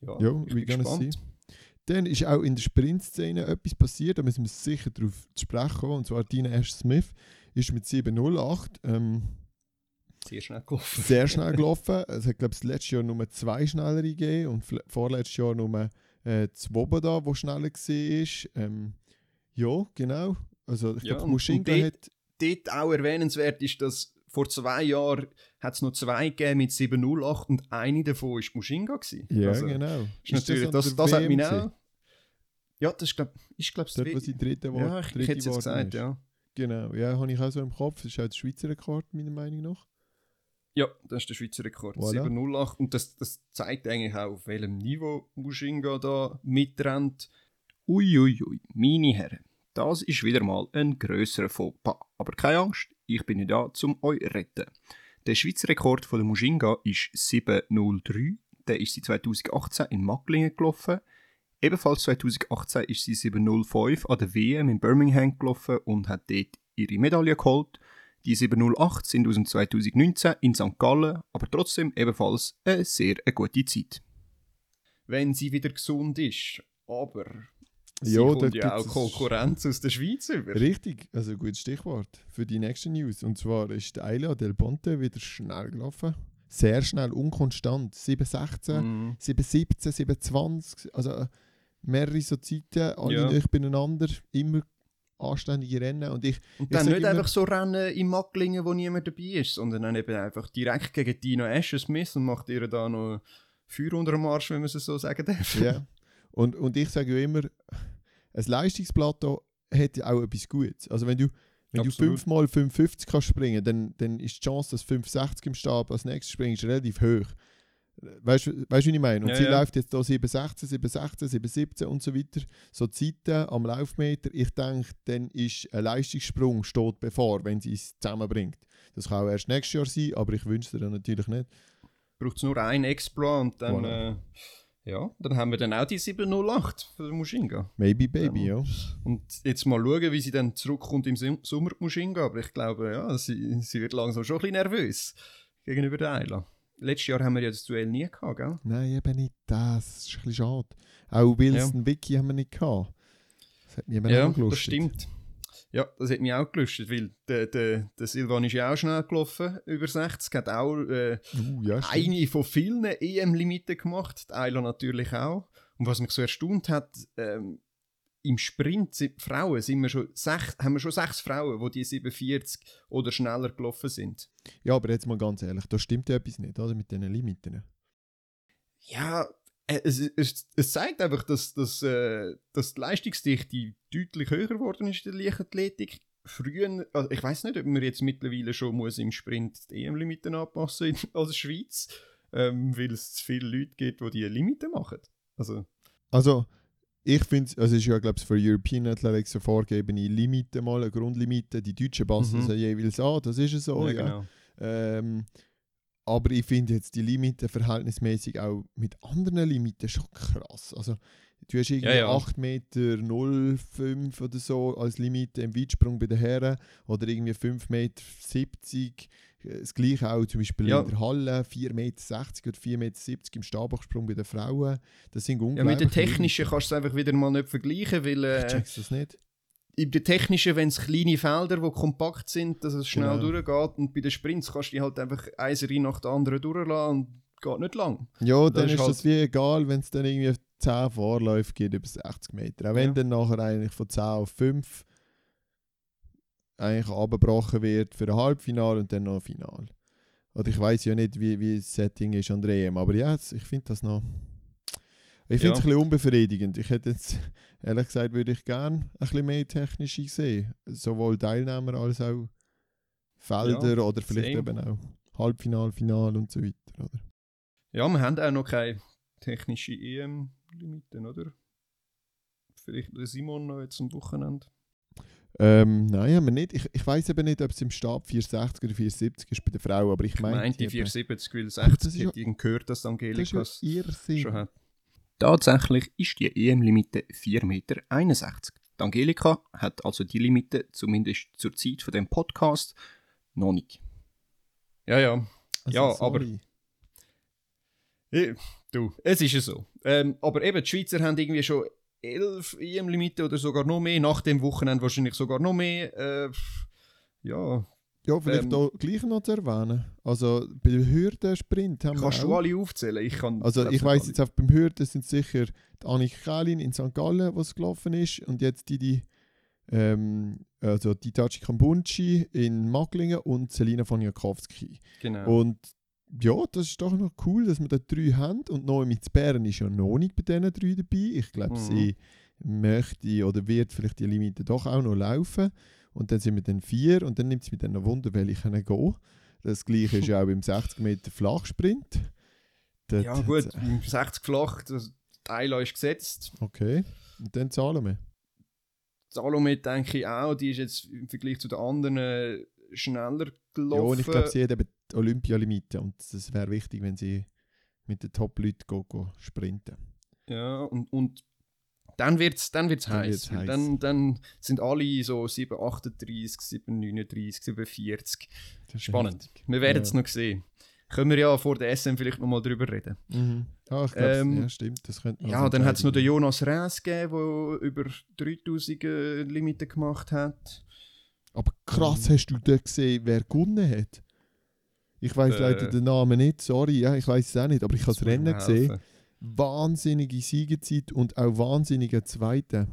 Ja, Ja, ich bin gespannt. Dann ist auch in der Sprintszene etwas passiert, da müssen wir sicher darauf zu sprechen kommen. Und zwar Tina Ash Smith ist mit 708 ähm, Sehr schnell gelaufen. sehr schnell gelaufen. Es hat, glaube ich, letztes Jahr nur zwei schnellere gegeben und vorletztes Jahr nur äh, Swoboda, der schneller war. Ähm, ja, genau. Also ich Ja, glaube, Muschinga hat... Dort auch erwähnenswert ist, dass vor zwei Jahren hat es noch zwei gegeben mit 708 und eine davon war Mushinga. Gewesen. Ja, Also, genau. Ist natürlich, das, der das hat mich auch. Ja, das ist, glaube ich, glaub, Dort, wo sie dritte war. Ja, ich, ich hätte es jetzt gesagt, ist. ja. Genau, ja, habe ich auch so im Kopf. Das ist auch der Schweizer Rekord, meiner Meinung nach. Ja, das ist der Schweizer Rekord. Voilà. 708. Und das, das zeigt eigentlich auch, auf welchem Niveau Mushinga da mitrennt. Uiuiui, ui, ui, meine Herren, das ist wieder mal ein grösserer Fauxpas. Aber keine Angst, ich bin nicht da, um euch zu retten. Der Schweizer Rekord von der Mushinga ist 703. Der ist sie 2018 in Macklingen gelaufen. Ebenfalls 2018 ist sie 705 an der WM in Birmingham gelaufen und hat dort ihre Medaille geholt. Die 708 sind aus dem 2019 in St. Gallen, aber trotzdem ebenfalls eine sehr gute Zeit. Wenn sie wieder gesund ist. Aber sie Ja, kommt ja auch Konkurrenz aus der Schweiz über. Richtig, also gutes Stichwort für die nächste News. Und zwar ist Ayla Del Ponte wieder schnell gelaufen. Sehr schnell, unkonstant. 7,16, Mhm. 7,17, 7,20. Also äh, mehrere so Zeiten, alle Ja. nicht beieinander. Immer anständige Rennen. Und ich, Und Ich dann sag nicht immer- einfach so Rennen in Macklingen, wo niemand dabei ist, sondern dann eben einfach direkt gegen Dino Asher-Smith und macht ihr da noch Feuer unter dem Arsch, wenn man es so sagen darf. ja. und, und ich sage ja immer, ein Leistungsplateau hat auch etwas Gutes. Also wenn du, wenn du Absolut. 5 mal 550 kannst springen, dann, dann ist die Chance, dass 560 im Stab als nächstes springst, relativ hoch. Weißt du, wie ich meine? Und Ja, sie ja. läuft jetzt hier 716, 716, 717 und so weiter. So Zeiten am Laufmeter. Ich denke, dann ist ein Leistungssprung steht bevor, wenn sie es zusammenbringt. Das kann auch erst nächstes Jahr sein, aber ich wünsche dir dann natürlich nicht. Braucht es nur ein Exploit und dann, Voilà. äh, ja, dann haben wir dann auch die 708 für den Mushinga. Maybe Baby, ja. Und jetzt mal schauen, wie sie dann zurückkommt im Sommer Mushinga. Aber ich glaube, ja, sie, sie wird langsam schon ein bisschen nervös gegenüber der Ayla. Letztes Jahr haben wir ja das Duell nie gehabt, gell? Nein, eben nicht das. Das ist ein bisschen schade. Auch Wilson Vicky haben wir nicht gehabt. Das hat mich eben Ja, auch gelustet. das stimmt. Ja, das hat mich auch gelustet, weil der, der, der Silvan ist ja auch schnell gelaufen, über 60, hat auch äh, Uh, ja, eine von vielen EM-Limiten gemacht, die Ayla natürlich auch. Und was mich so erstaunt hat, ähm, im Sprint sind Frauen sind wir schon sech, haben wir schon sechs Frauen, die die 47 oder schneller gelaufen sind. Ja, aber jetzt mal ganz ehrlich, da stimmt ja etwas nicht, oder? Mit diesen Limiten. Ja, es, es, es zeigt einfach, dass, dass, äh, dass die Leistungsdichte deutlich höher geworden ist in der Leichtathletik. Früher, also ich weiß nicht, ob man jetzt mittlerweile schon muss im Sprint die EM-Limiten anpassen in, als Schweiz, ähm, weil es zu viele Leute gibt, die diese Limiten machen. Also, Also, ich finde, also es ist ja, glaube ich, für European Athletics eine vorgegebene Limite mal, eine Grundlimite. Die Deutschen passen Mhm. ja jeweils an, das ist es so, ja. genau. Ähm, aber ich finde jetzt die Limiten verhältnismäßig auch mit anderen Limiten schon krass. Also, du hast irgendwie Ja, ja. 8 Meter 05 oder so als Limite im Weitsprung bei den Herren oder irgendwie 5 Meter 70. Das gleiche auch zum Beispiel Ja. in der Halle, 4 Meter 60 oder 4 Meter 70 im Stabhochsprung bei den Frauen. Das sind Ja, unglaublich. mit den technischen kannst du es einfach wieder mal nicht vergleichen, weil Ich äh, check's das nicht. In den technischen, wenn es kleine Felder, die kompakt sind, dass es schnell Genau. durchgeht und bei den Sprints kannst du die halt einfach eine nach der anderen durchlassen und geht nicht lang. Ja, dann ist halt- das wie egal, wenn es dann irgendwie 10 Vorläufe gibt über 60 Meter. Auch wenn Ja. dann nachher eigentlich von 10 auf 5 eigentlich abgebrochen wird für ein Halbfinale und dann noch ein Finale. Oder ich weiß ja nicht, wie, wie das Setting ist an der EM, aber ja, es- ich finde das noch. Ich finde es Ja. ein bisschen unbefriedigend. Ich hätte jetzt, ehrlich gesagt, würde ich gerne ein bisschen mehr technische sehen. Sowohl Teilnehmer als auch Felder oder vielleicht eben auch Halbfinale, Finale und so weiter. Oder? Ja, wir haben auch noch keine technische EM-Limiten, oder? Vielleicht Simon noch jetzt am Wochenende. Ähm, nein, haben wir nicht. Ich, ich weiß eben nicht, ob es im Stab 460 oder 470 ist bei der Frau, aber ich Ich meine. meinte die 470, weil Ach, das 60 ist ja- hätte ich gehört, dass Das Angelika ist ja schon hat. Tatsächlich ist die EM-Limite 4,61 Meter. Die Angelika hat also die Limite, zumindest zur Zeit von dem Podcast, noch nicht. Ja, ja. Also, Ja, sorry. Eh, Du, es ist ja so. Ähm, aber eben, die Schweizer haben irgendwie schon elf EM-Limiten oder sogar noch mehr. Nach dem Wochenende wahrscheinlich sogar noch mehr. Äh, ja, Ja, vielleicht ähm, da gleich noch zu erwähnen. Also bei dem Hürdensprint haben kannst wir du auch. alle aufzählen? Ich kann, Also ich weiß jetzt auch beim Hürden sind sicher die Annik Kalin in St. Gallen, was gelaufen ist, und jetzt die, die ähm, also die Tachi Kambunchi in Macklingen und Selina von Jakowski. Genau. Und ja, das ist doch noch cool, dass wir da drei haben. Und neu mit Bären ist ja noch nicht bei diesen drei dabei. Ich glaube, Mhm. sie möchte oder wird vielleicht die Limite doch auch noch laufen. Und dann sind wir dann vier und dann nimmt es mich dann noch Wunder, welche können gehen. Das gleiche ist ja auch beim 60 Meter Flachsprint. Dort ja gut, im 60 flach, das Teil ist gesetzt. Okay, und dann wir. Salome denke ich auch, die ist jetzt im Vergleich zu den anderen äh, schneller gelaufen. Ja, und ich glaube, sie hat eben die Olympialimite und das wäre wichtig, wenn sie mit den Top-Leuten go- go sprinten. Ja, und, und dann wird es dann wird's Dann heiß. wird's heiß. Dann, dann sind alle so 738, 739, 740. Das ist Spannend. heftig. Wir werden Ja. es noch sehen. Können wir ja vor der SM vielleicht nochmal drüber reden. Mhm. Ja, ich glaube, Ähm, ja, stimmt. Das könnte man Ja, dann hat es noch den Jonas Rees gegeben, der über 3000 äh, Limiten gemacht hat. Aber krass, hast du da gesehen, wer gewonnen hat? Ich weiß Äh. leider den Namen nicht, sorry, ja, ich weiß es auch nicht, aber ich habe das Rennen gesehen. Wahnsinnige Siegezeit und auch wahnsinnige Zweite.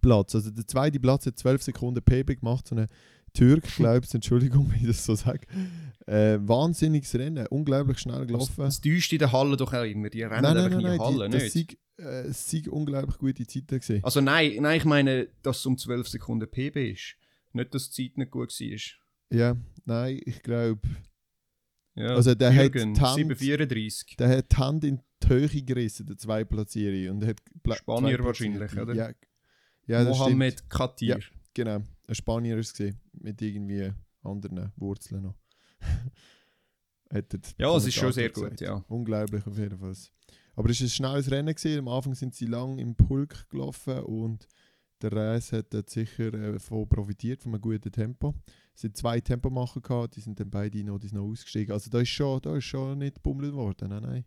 Platz. Also der zweite Platz hat 12 Sekunden PB gemacht, so eine Türk, glaube ich, Entschuldigung, wenn ich das so sage. Äh, wahnsinniges Rennen, unglaublich schnell gelaufen. Das täuscht in der Halle doch auch immer. Die rennen nein, nein, nein, in der Halle, die, das nicht? sind äh, unglaublich gute Zeiten gewesen. Also nein, nein, ich meine, dass es um 12 Sekunden PB ist. Nicht, dass die Zeit nicht gut war. Ja, nein, ich glaube, Ja, Also der hat Jürgen, die Hand- 734. der hat die Hand in die Höhe gerissen, der zwei Platzierung. Und hat Pla- Spanier wahrscheinlich, oder? Ja, ja das stimmt. Mohamed Katir. Ja. Genau, ein Spanier ist es mit irgendwie anderen Wurzeln noch. Ja, es ist schon sehr gesagt. gut, ja. Unglaublich auf jeden Fall. Aber es war ein schnelles Rennen. Gewesen. Am Anfang sind sie lang im Pulk gelaufen und der Reis hat sicher äh, davon profitiert, von einem guten Tempo. Es sind zwei Tempomacher gehabt, die sind dann beide noch, die noch ausgestiegen. Also da ist schon, da ist schon nicht gebummelt worden, nein, nein.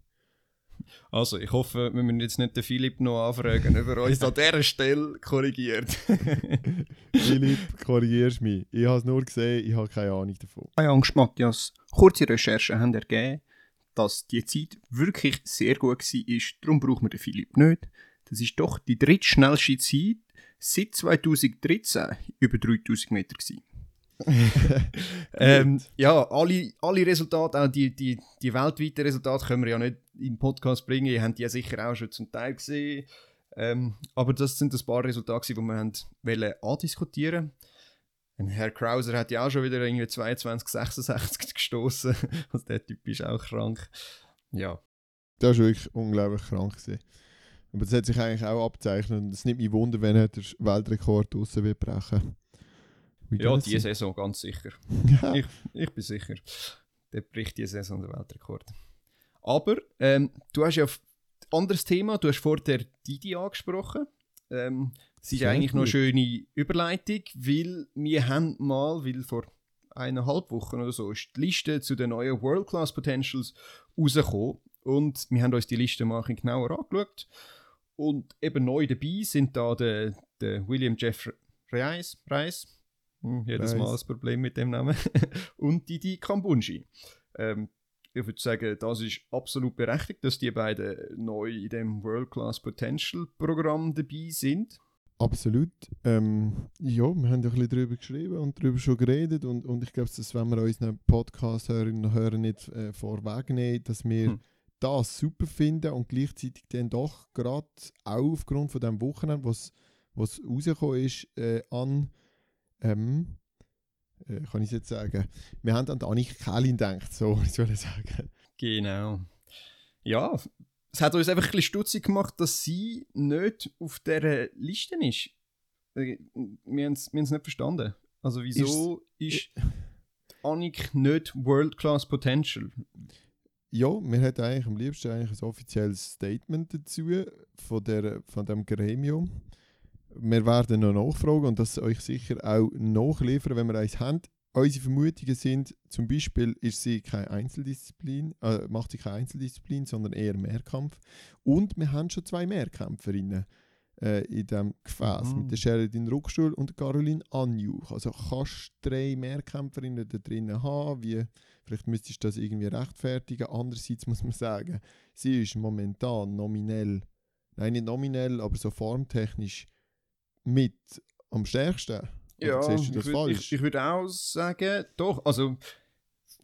Also, ich hoffe, wir müssen jetzt nicht den Philipp noch anfragen, ob er uns an dieser Stelle korrigiert. Philipp, korrigierst mich. Ich habe es nur gesehen, ich habe keine Ahnung davon. Keine Angst, Matthias. Kurze Recherchen haben ergeben, dass die Zeit wirklich sehr gut war. Darum brauchen wir den Philipp nicht. Das ist doch die drittschnellste Zeit seit 2013 über 3000 Meter. Gewesen. ähm, ja, alle, alle Resultate, auch die, die, die weltweiten Resultate, können wir ja nicht im Podcast bringen. Ihr habt die ja sicher auch schon zum Teil gesehen. Ähm, aber das sind ein paar Resultate, die wir haben wollen andiskutieren wollten. Herr Krauser hat ja auch schon wieder irgendwie 22, 66 gestoßen. Also der Typ ist auch krank. Ja, Das war wirklich unglaublich krank. Gewesen. Aber das hat sich eigentlich auch abzeichnet. Es nimmt mich Wunder, wenn er den Weltrekord draussen wird brechen. Ja diese. Saison ganz sicher. ich, ich bin sicher. Der bricht diese Saison den Weltrekord. Aber ähm, du hast ja ein anderes Thema. Du hast vorher Didi angesprochen. Ähm, es ist Sehr eigentlich noch eine gut. schöne Überleitung, weil wir haben mal, weil vor eineinhalb Wochen oder so, ist die Liste zu den neuen World Class Potentials rausgekommen. Und wir haben uns die Liste mal ein genauer angeschaut. Und eben neu dabei sind da der, der William Jeff Reis, Reis jedes Reis. Mal das Problem mit dem Namen, und Didi Kambunji. Ähm, ich würde sagen, das ist absolut berechtigt, dass die beiden neu in dem World Class Potential Programm dabei sind. Absolut. Ähm, ja, wir haben ja ein bisschen darüber geschrieben und darüber schon geredet. Und, und ich glaube, das wenn wir unseren Podcast-Hörerinnen und Hörern nicht äh, vorwegnehmen, dass wir Hm. das super finden und gleichzeitig dann doch gerade auch aufgrund von dem Wochenende, was was rausgekommen ist, äh, an ähm, äh, kann ich jetzt sagen, wir haben an die Annik Kählin gedacht, so ich soll sagen. Genau. Ja, es hat uns einfach ein bisschen stutzig gemacht, dass sie nicht auf dieser Liste ist. Äh, Wir haben es nicht verstanden. Also wieso ist, Annik nicht World Class Potential? Ja, wir hätten eigentlich am liebsten eigentlich ein offizielles Statement dazu von, der, von dem Gremium. Wir werden noch nachfragen und das euch sicher auch nachliefern, wenn wir eins haben. Unsere Vermutungen sind, zum Beispiel ist sie keine Einzeldisziplin, äh, macht sie keine Einzeldisziplin, sondern eher Mehrkampf. Und wir haben schon zwei Mehrkämpferinnen äh, in diesem Gefäß, Mhm. mit der Sheridin Ruckstuhl und Caroline Anjuch. Also kannst du drei Mehrkämpferinnen da drinnen haben, wie Vielleicht müsstest du das irgendwie rechtfertigen. Andererseits muss man sagen, sie ist momentan nominell, nein nicht nominell, aber so formtechnisch mit am stärksten. Das ich, würd-? Ich, ich würde auch sagen, doch. Also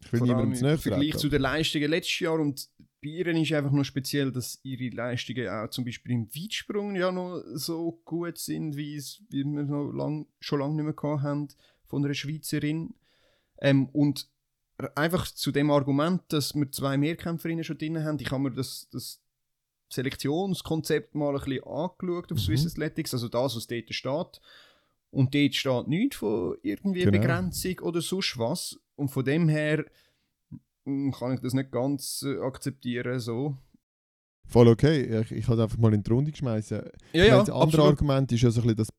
Ich will niemandem zu im Vergleich zu den Leistungen letztes Jahr und bei ihr ist einfach noch speziell, dass ihre Leistungen auch zum Beispiel im Weitsprung ja noch so gut sind, wie, es, wie wir noch lang, schon lange nicht mehr gehabt haben von einer Schweizerin. Ähm, und einfach zu dem Argument, dass wir zwei Mehrkämpferinnen schon drin haben, ich habe mir das, das Selektionskonzept mal ein bisschen angeschaut auf Mhm. Swiss Athletics, also das, was dort steht. Und dort steht nichts von irgendwie Genau. Begrenzung oder sonst was. Und von dem her mm, kann ich das nicht ganz äh, akzeptieren. So. Voll okay. Ich, ich habe einfach mal in die Runde geschmeißen. Ja, meine, das andere Argument ist ja so ein bisschen das.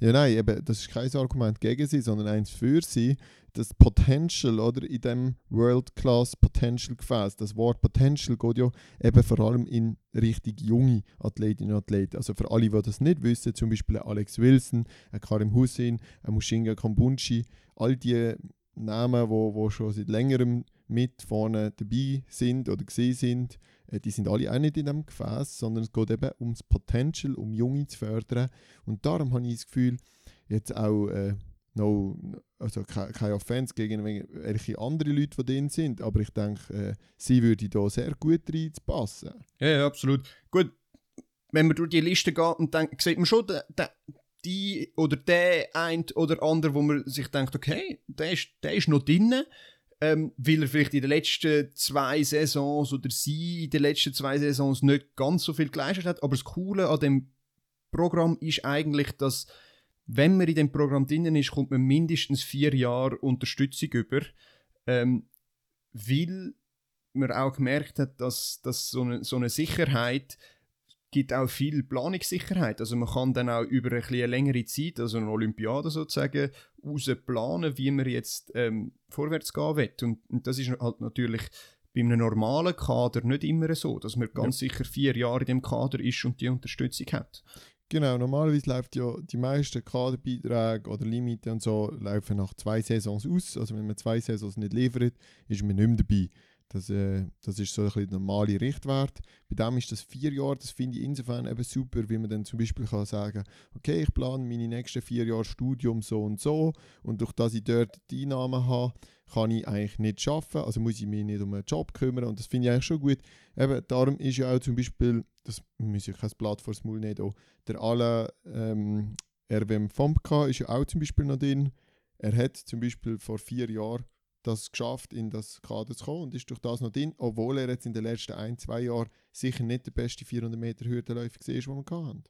Ja, nein, eben, das ist kein Argument gegen sie, sondern eins für sie. Das Potential, oder? In dem World-Class Potential Gefäß. Das Wort Potential geht ja eben vor allem in Richtung junge Athletinnen und Athleten. Also für alle, die das nicht wissen, zum Beispiel Alex Wilson, ein Karim Hussein, ein Mushinga Kambunchi, all die Namen, wo, wo schon seit längerem mit vorne dabei sind oder gesehen sind, äh, die sind alle auch nicht in diesem Gefäß, sondern es geht eben ums Potential, um Junge zu fördern. Und darum habe ich das Gefühl, jetzt auch äh, no, also keine, keine Offense gegen welche andere Leute, die drin sind, aber ich denke, äh, sie würde da sehr gut reinpassen. Ja, ja, absolut. Gut, wenn man durch die Liste geht und denkt, sieht man schon, der, der, die oder der ein oder andere, wo man sich denkt, okay, der ist, der ist noch drin, ähm, weil er vielleicht in den letzten zwei Saisons oder sie in den letzten zwei Saisons nicht ganz so viel geleistet hat. Aber das Coole an dem Programm ist eigentlich, dass wenn man in dem Programm drin ist, kommt man mindestens vier Jahre Unterstützung über, ähm, weil man auch gemerkt hat, dass, dass so, eine, so eine Sicherheit gibt auch viel Planungssicherheit. Also man kann dann auch über eine, eine längere Zeit, also eine Olympiade sozusagen, raus planen, wie man jetzt ähm, vorwärts gehen will. Und, und, das ist halt natürlich bei einem normalen Kader nicht immer so, dass man ganz ja. sicher vier Jahre in dem Kader ist und die Unterstützung hat. Genau, normalerweise läuft ja die meisten Kaderbeiträge oder Limite und so laufen nach zwei Saisons aus. Also wenn man zwei Saisons nicht liefert, ist man nicht mehr dabei. Das, äh, das ist so ein bisschen der normale Richtwert. Bei dem ist das vier Jahre, das finde ich insofern eben super, wie man dann zum Beispiel kann sagen okay, ich plane meine nächsten vier Jahre Studium so und so und durch das ich dort die Einnahmen habe, kann ich eigentlich nicht arbeiten, also muss ich mich nicht um einen Job kümmern und das finde ich eigentlich schon gut. Eben, darum ist ja auch zum Beispiel, das muss ich kein Blatt vor Maul nehmen, der alle ähm, RWM FOMK ist ja auch zum Beispiel noch drin. Er hat zum Beispiel vor vier Jahren das geschafft, in das Kader zu kommen und ist durch das noch drin, obwohl er jetzt in den letzten ein, zwei Jahren sicher nicht der beste 400 Meter Hürdenläufer war, den wir hatten.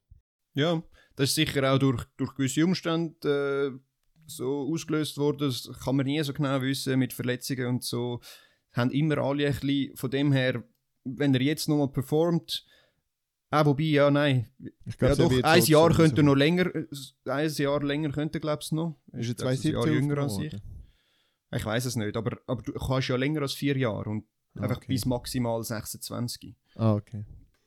Ja, das ist sicher auch durch, durch gewisse Umstände äh, so ausgelöst worden, das kann man nie so genau wissen mit Verletzungen und so. Haben immer alle ein bisschen, von dem her, wenn er jetzt nochmal performt, Ah, wobei, ja, nein. Ich glaub, ja, doch, ein Jahr könnte noch länger, ein Jahr länger könnte glaube ich, noch. Ist er 2017 jünger als ich? Ich weiß es nicht, aber, aber du kannst ja länger als vier Jahre und ah, einfach bis maximal 26. Ah, okay.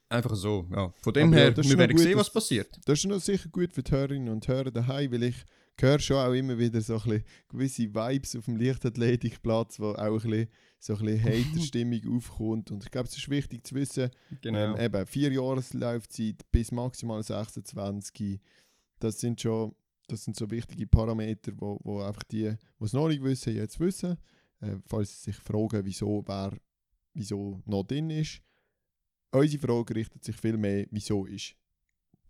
Einfach so, ja. Von dem aber her, ja, wir werden sehen, was passiert. Das ist noch sicher gut für die Hörerinnen und Hörer daheim, weil ich höre schon auch immer wieder so ein bisschen gewisse Vibes auf dem Leichtathletikplatz, wo auch ein bisschen so ein bisschen Hater-Stimmung aufkommt. Und ich glaube, es ist wichtig zu wissen, genau. ähm, eben vier Jahreslaufzeit bis maximal 26, das sind schon das sind so wichtige Parameter, wo, wo einfach die, die es noch nicht wissen, jetzt wissen. Äh, falls sie sich fragen, wieso wer wieso noch drin ist. Unsere Frage richtet sich viel mehr, wieso ist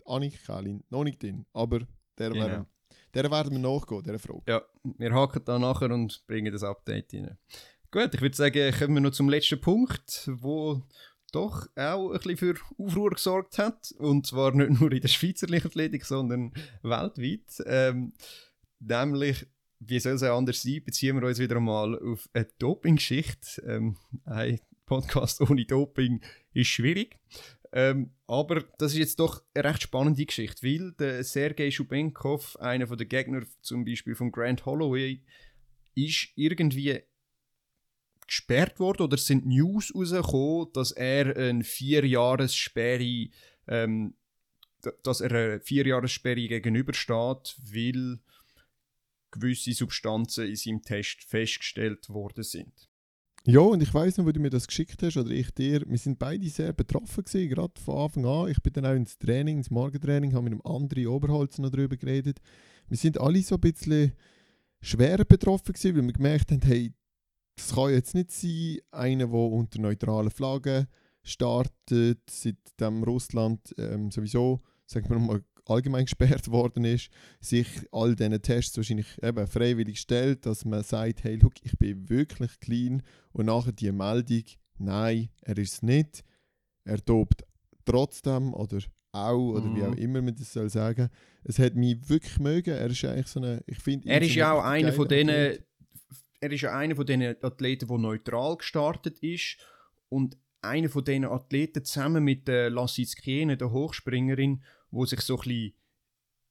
Annik Kählin noch nicht drin. Aber der, genau. werden, der werden wir nachgehen, dieser Frage. Ja, wir haken da nachher und bringen das Update rein. Gut, ich würde sagen, kommen wir noch zum letzten Punkt, wo doch auch ein bisschen für Aufruhr gesorgt hat. Und zwar nicht nur in der Schweizer Leichtathletik, sondern weltweit. Ähm, nämlich, wie soll es auch anders sein, beziehen wir uns wieder einmal auf eine Doping-Geschichte. Ähm, ein Podcast ohne Doping ist schwierig. Ähm, aber das ist jetzt doch eine recht spannende Geschichte, weil der Sergei Schubenkov, einer der Gegner zum Beispiel von Grant Holloway, ist irgendwie gesperrt worden oder sind News rausgekommen, dass er eine Vierjahressperre, ähm, dass er eine Vierjahressperre gegenübersteht, weil gewisse Substanzen in seinem Test festgestellt worden sind. Ja, und ich weiß noch, wo du mir das geschickt hast, oder ich dir, wir sind beide sehr betroffen gewesen, gerade von Anfang an. Ich bin dann auch ins Training, ins Morgentraining, habe mit einem anderen Oberholz noch darüber geredet. Wir sind alle so ein bisschen schwer betroffen gewesen, weil wir gemerkt haben, hey, das kann jetzt nicht sein, einer, der unter neutraler Flagge startet, seitdem Russland ähm, sowieso, sagen wir mal, allgemein gesperrt worden ist, sich all diesen Tests wahrscheinlich eben freiwillig stellt, dass man sagt, hey, look, ich bin wirklich clean und nachher die Meldung, nein, er ist es nicht, er tobt trotzdem oder auch oder mhm. wie auch immer man das soll sagen. Es hat mich wirklich mögen. Er ist eigentlich so eine, ich finde, er ist ja auch einer von denen er ist ja einer von den Athleten, der neutral gestartet ist. Und einer von diesen Athleten zusammen mit der Lassis Kiene, der Hochspringerin, wo sich so ein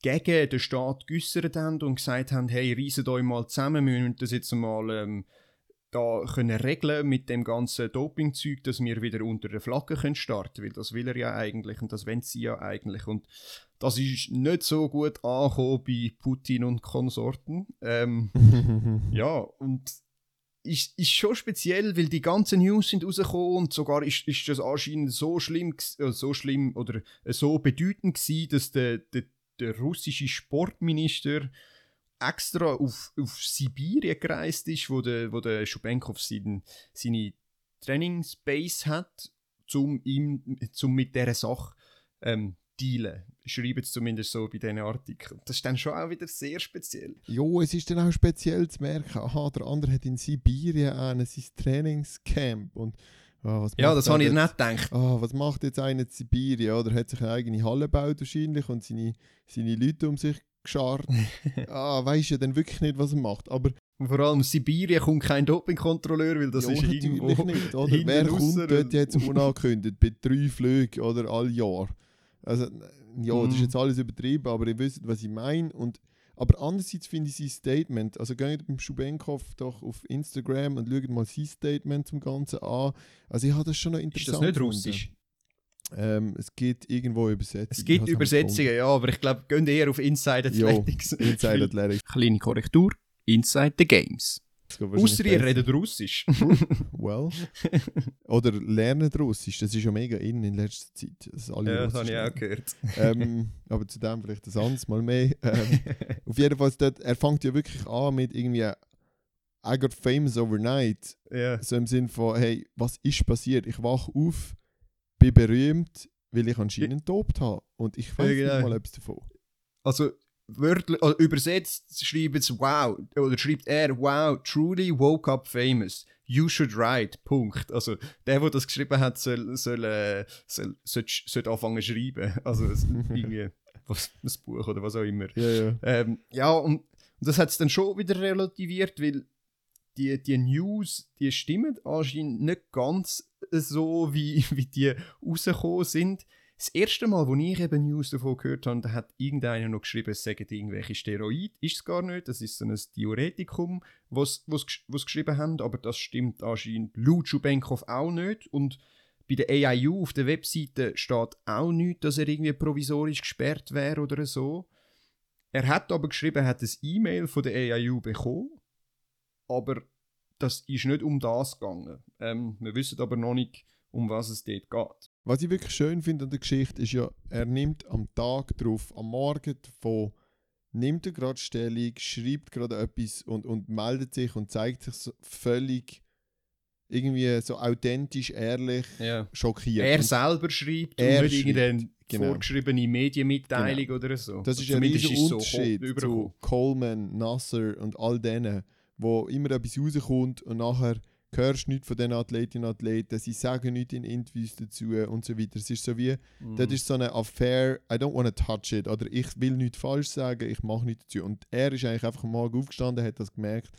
gegen den Staat geäussert haben und gesagt haben, hey, reiset euch mal zusammen, wir müssen das jetzt mal ähm, da können regeln mit dem ganzen Dopingzeug, dass wir wieder unter der Flagge können starten, weil das will er ja eigentlich und das wollen sie ja eigentlich und das ist nicht so gut angekommen bei Putin und Konsorten. Ähm, ja, und ist, ist schon speziell, weil die ganzen News sind rausgekommen und sogar ist, ist das anscheinend so schlimm, äh, so schlimm oder äh, so bedeutend gewesen, dass der, der, der russische Sportminister extra auf, auf Sibirien gereist ist, wo der, wo der Schubenkov seinen, seine Trainingsbase hat, um, ihm, zum mit dieser Sache ähm, dealen. Schreiben es zumindest so bei diesen Artikeln. Das ist dann schon auch wieder sehr speziell. Jo, es ist dann auch speziell zu merken, aha, der andere hat in Sibirien einen, sein Trainingscamp und was Ja, das habe ich nicht gedacht. Ah, was macht jetzt einer in Sibirien? Oder hat sich eine eigene Halle gebaut wahrscheinlich und seine, seine Leute um sich geschart. ah, weiß ja dann wirklich nicht, was er macht. Aber vor allem in Sibirien kommt kein Dopingkontrolleur, weil das ja, ist irgendwo nicht, oder? Wer kommt dort jetzt unangekündigt bei drei Flügen oder all Jahr? Also, ja, das ist Mhm. jetzt alles übertrieben, aber ihr wisst, was ich meine. Und, aber andererseits finde ich sein Statement, also geht beim Schubenkov doch auf Instagram und schaut mal sein Statement zum Ganzen an. Also ich habe das schon noch Ist interessant das nicht russisch? Ähm, es gibt irgendwo Übersetzungen. Es gibt Übersetzungen, ja, aber ich glaube, gehen eher auf Inside Jo, Athletics. gefunden. Inside Athletics. Kleine Korrektur. Inside the Games. Das Ausser ihr redet Russisch. Well. Oder lernen Russisch, das ist ja mega in in letzter Zeit. Alle ja, das habe ich auch gehört. ähm, aber zu dem vielleicht ein anderes Mal mehr. Ähm, auf jeden Fall, dort, er fängt ja wirklich an mit irgendwie I got famous overnight. ja. So im Sinn von, hey, was ist passiert? Ich wach auf, bin berühmt, weil ich anscheinend dopt habe. Und ich weiß Ja, genau. nicht mal etwas davon. Also, wörtlich, also übersetzt schreibt es wow, oder schreibt er, wow, truly woke up famous. You should write, Punkt. Also, der, der das geschrieben hat, soll, soll, äh, soll, soll, soll anfangen zu schreiben. Also, irgendwie, was, ein Buch oder was auch immer. Ja, ja. Ähm, ja, und, und das hat es dann schon wieder relativiert, weil die, die News, die stimmen anscheinend nicht ganz so, wie, wie die rausgekommen sind. Das erste Mal, wo ich eben News davon gehört habe, da hat irgendeiner noch geschrieben, es sagen irgendwelche Steroide. Ist es gar nicht, das ist so ein Diuretikum, was was geschrieben haben, aber das stimmt anscheinend laut Schubenkov auch nicht. Und bei der AIU auf der Webseite steht auch nicht, dass er irgendwie provisorisch gesperrt wäre oder so. Er hat aber geschrieben, er hat ein E-Mail von der AIU bekommen, aber das ist nicht um das gegangen. Ähm, wir wissen aber noch nicht, um was es dort geht. Was ich wirklich schön finde an der Geschichte ist ja, er nimmt am Tag drauf, am Morgen davon, nimmt er gerade Stellung, schreibt gerade etwas und, und meldet sich und zeigt sich so völlig irgendwie so authentisch, ehrlich, Ja. schockiert. Er Und selber schreibt Er und nicht schreibt, irgendeine genau. vorgeschriebene Medienmitteilung oder so. das ist ein riesiger so Unterschied übergekommen. zu Coleman, Nasser und all denen, wo immer etwas rauskommt und nachher hörst du nichts von diesen Athletinnen und Athleten, sie sagen nichts in Interviews dazu und so weiter. Es ist so wie, Mhm. Das ist so eine Affair, I don't want to touch it. Oder ich will nichts falsch sagen, ich mache nichts dazu. Und er ist eigentlich einfach am Morgen aufgestanden, hat das gemerkt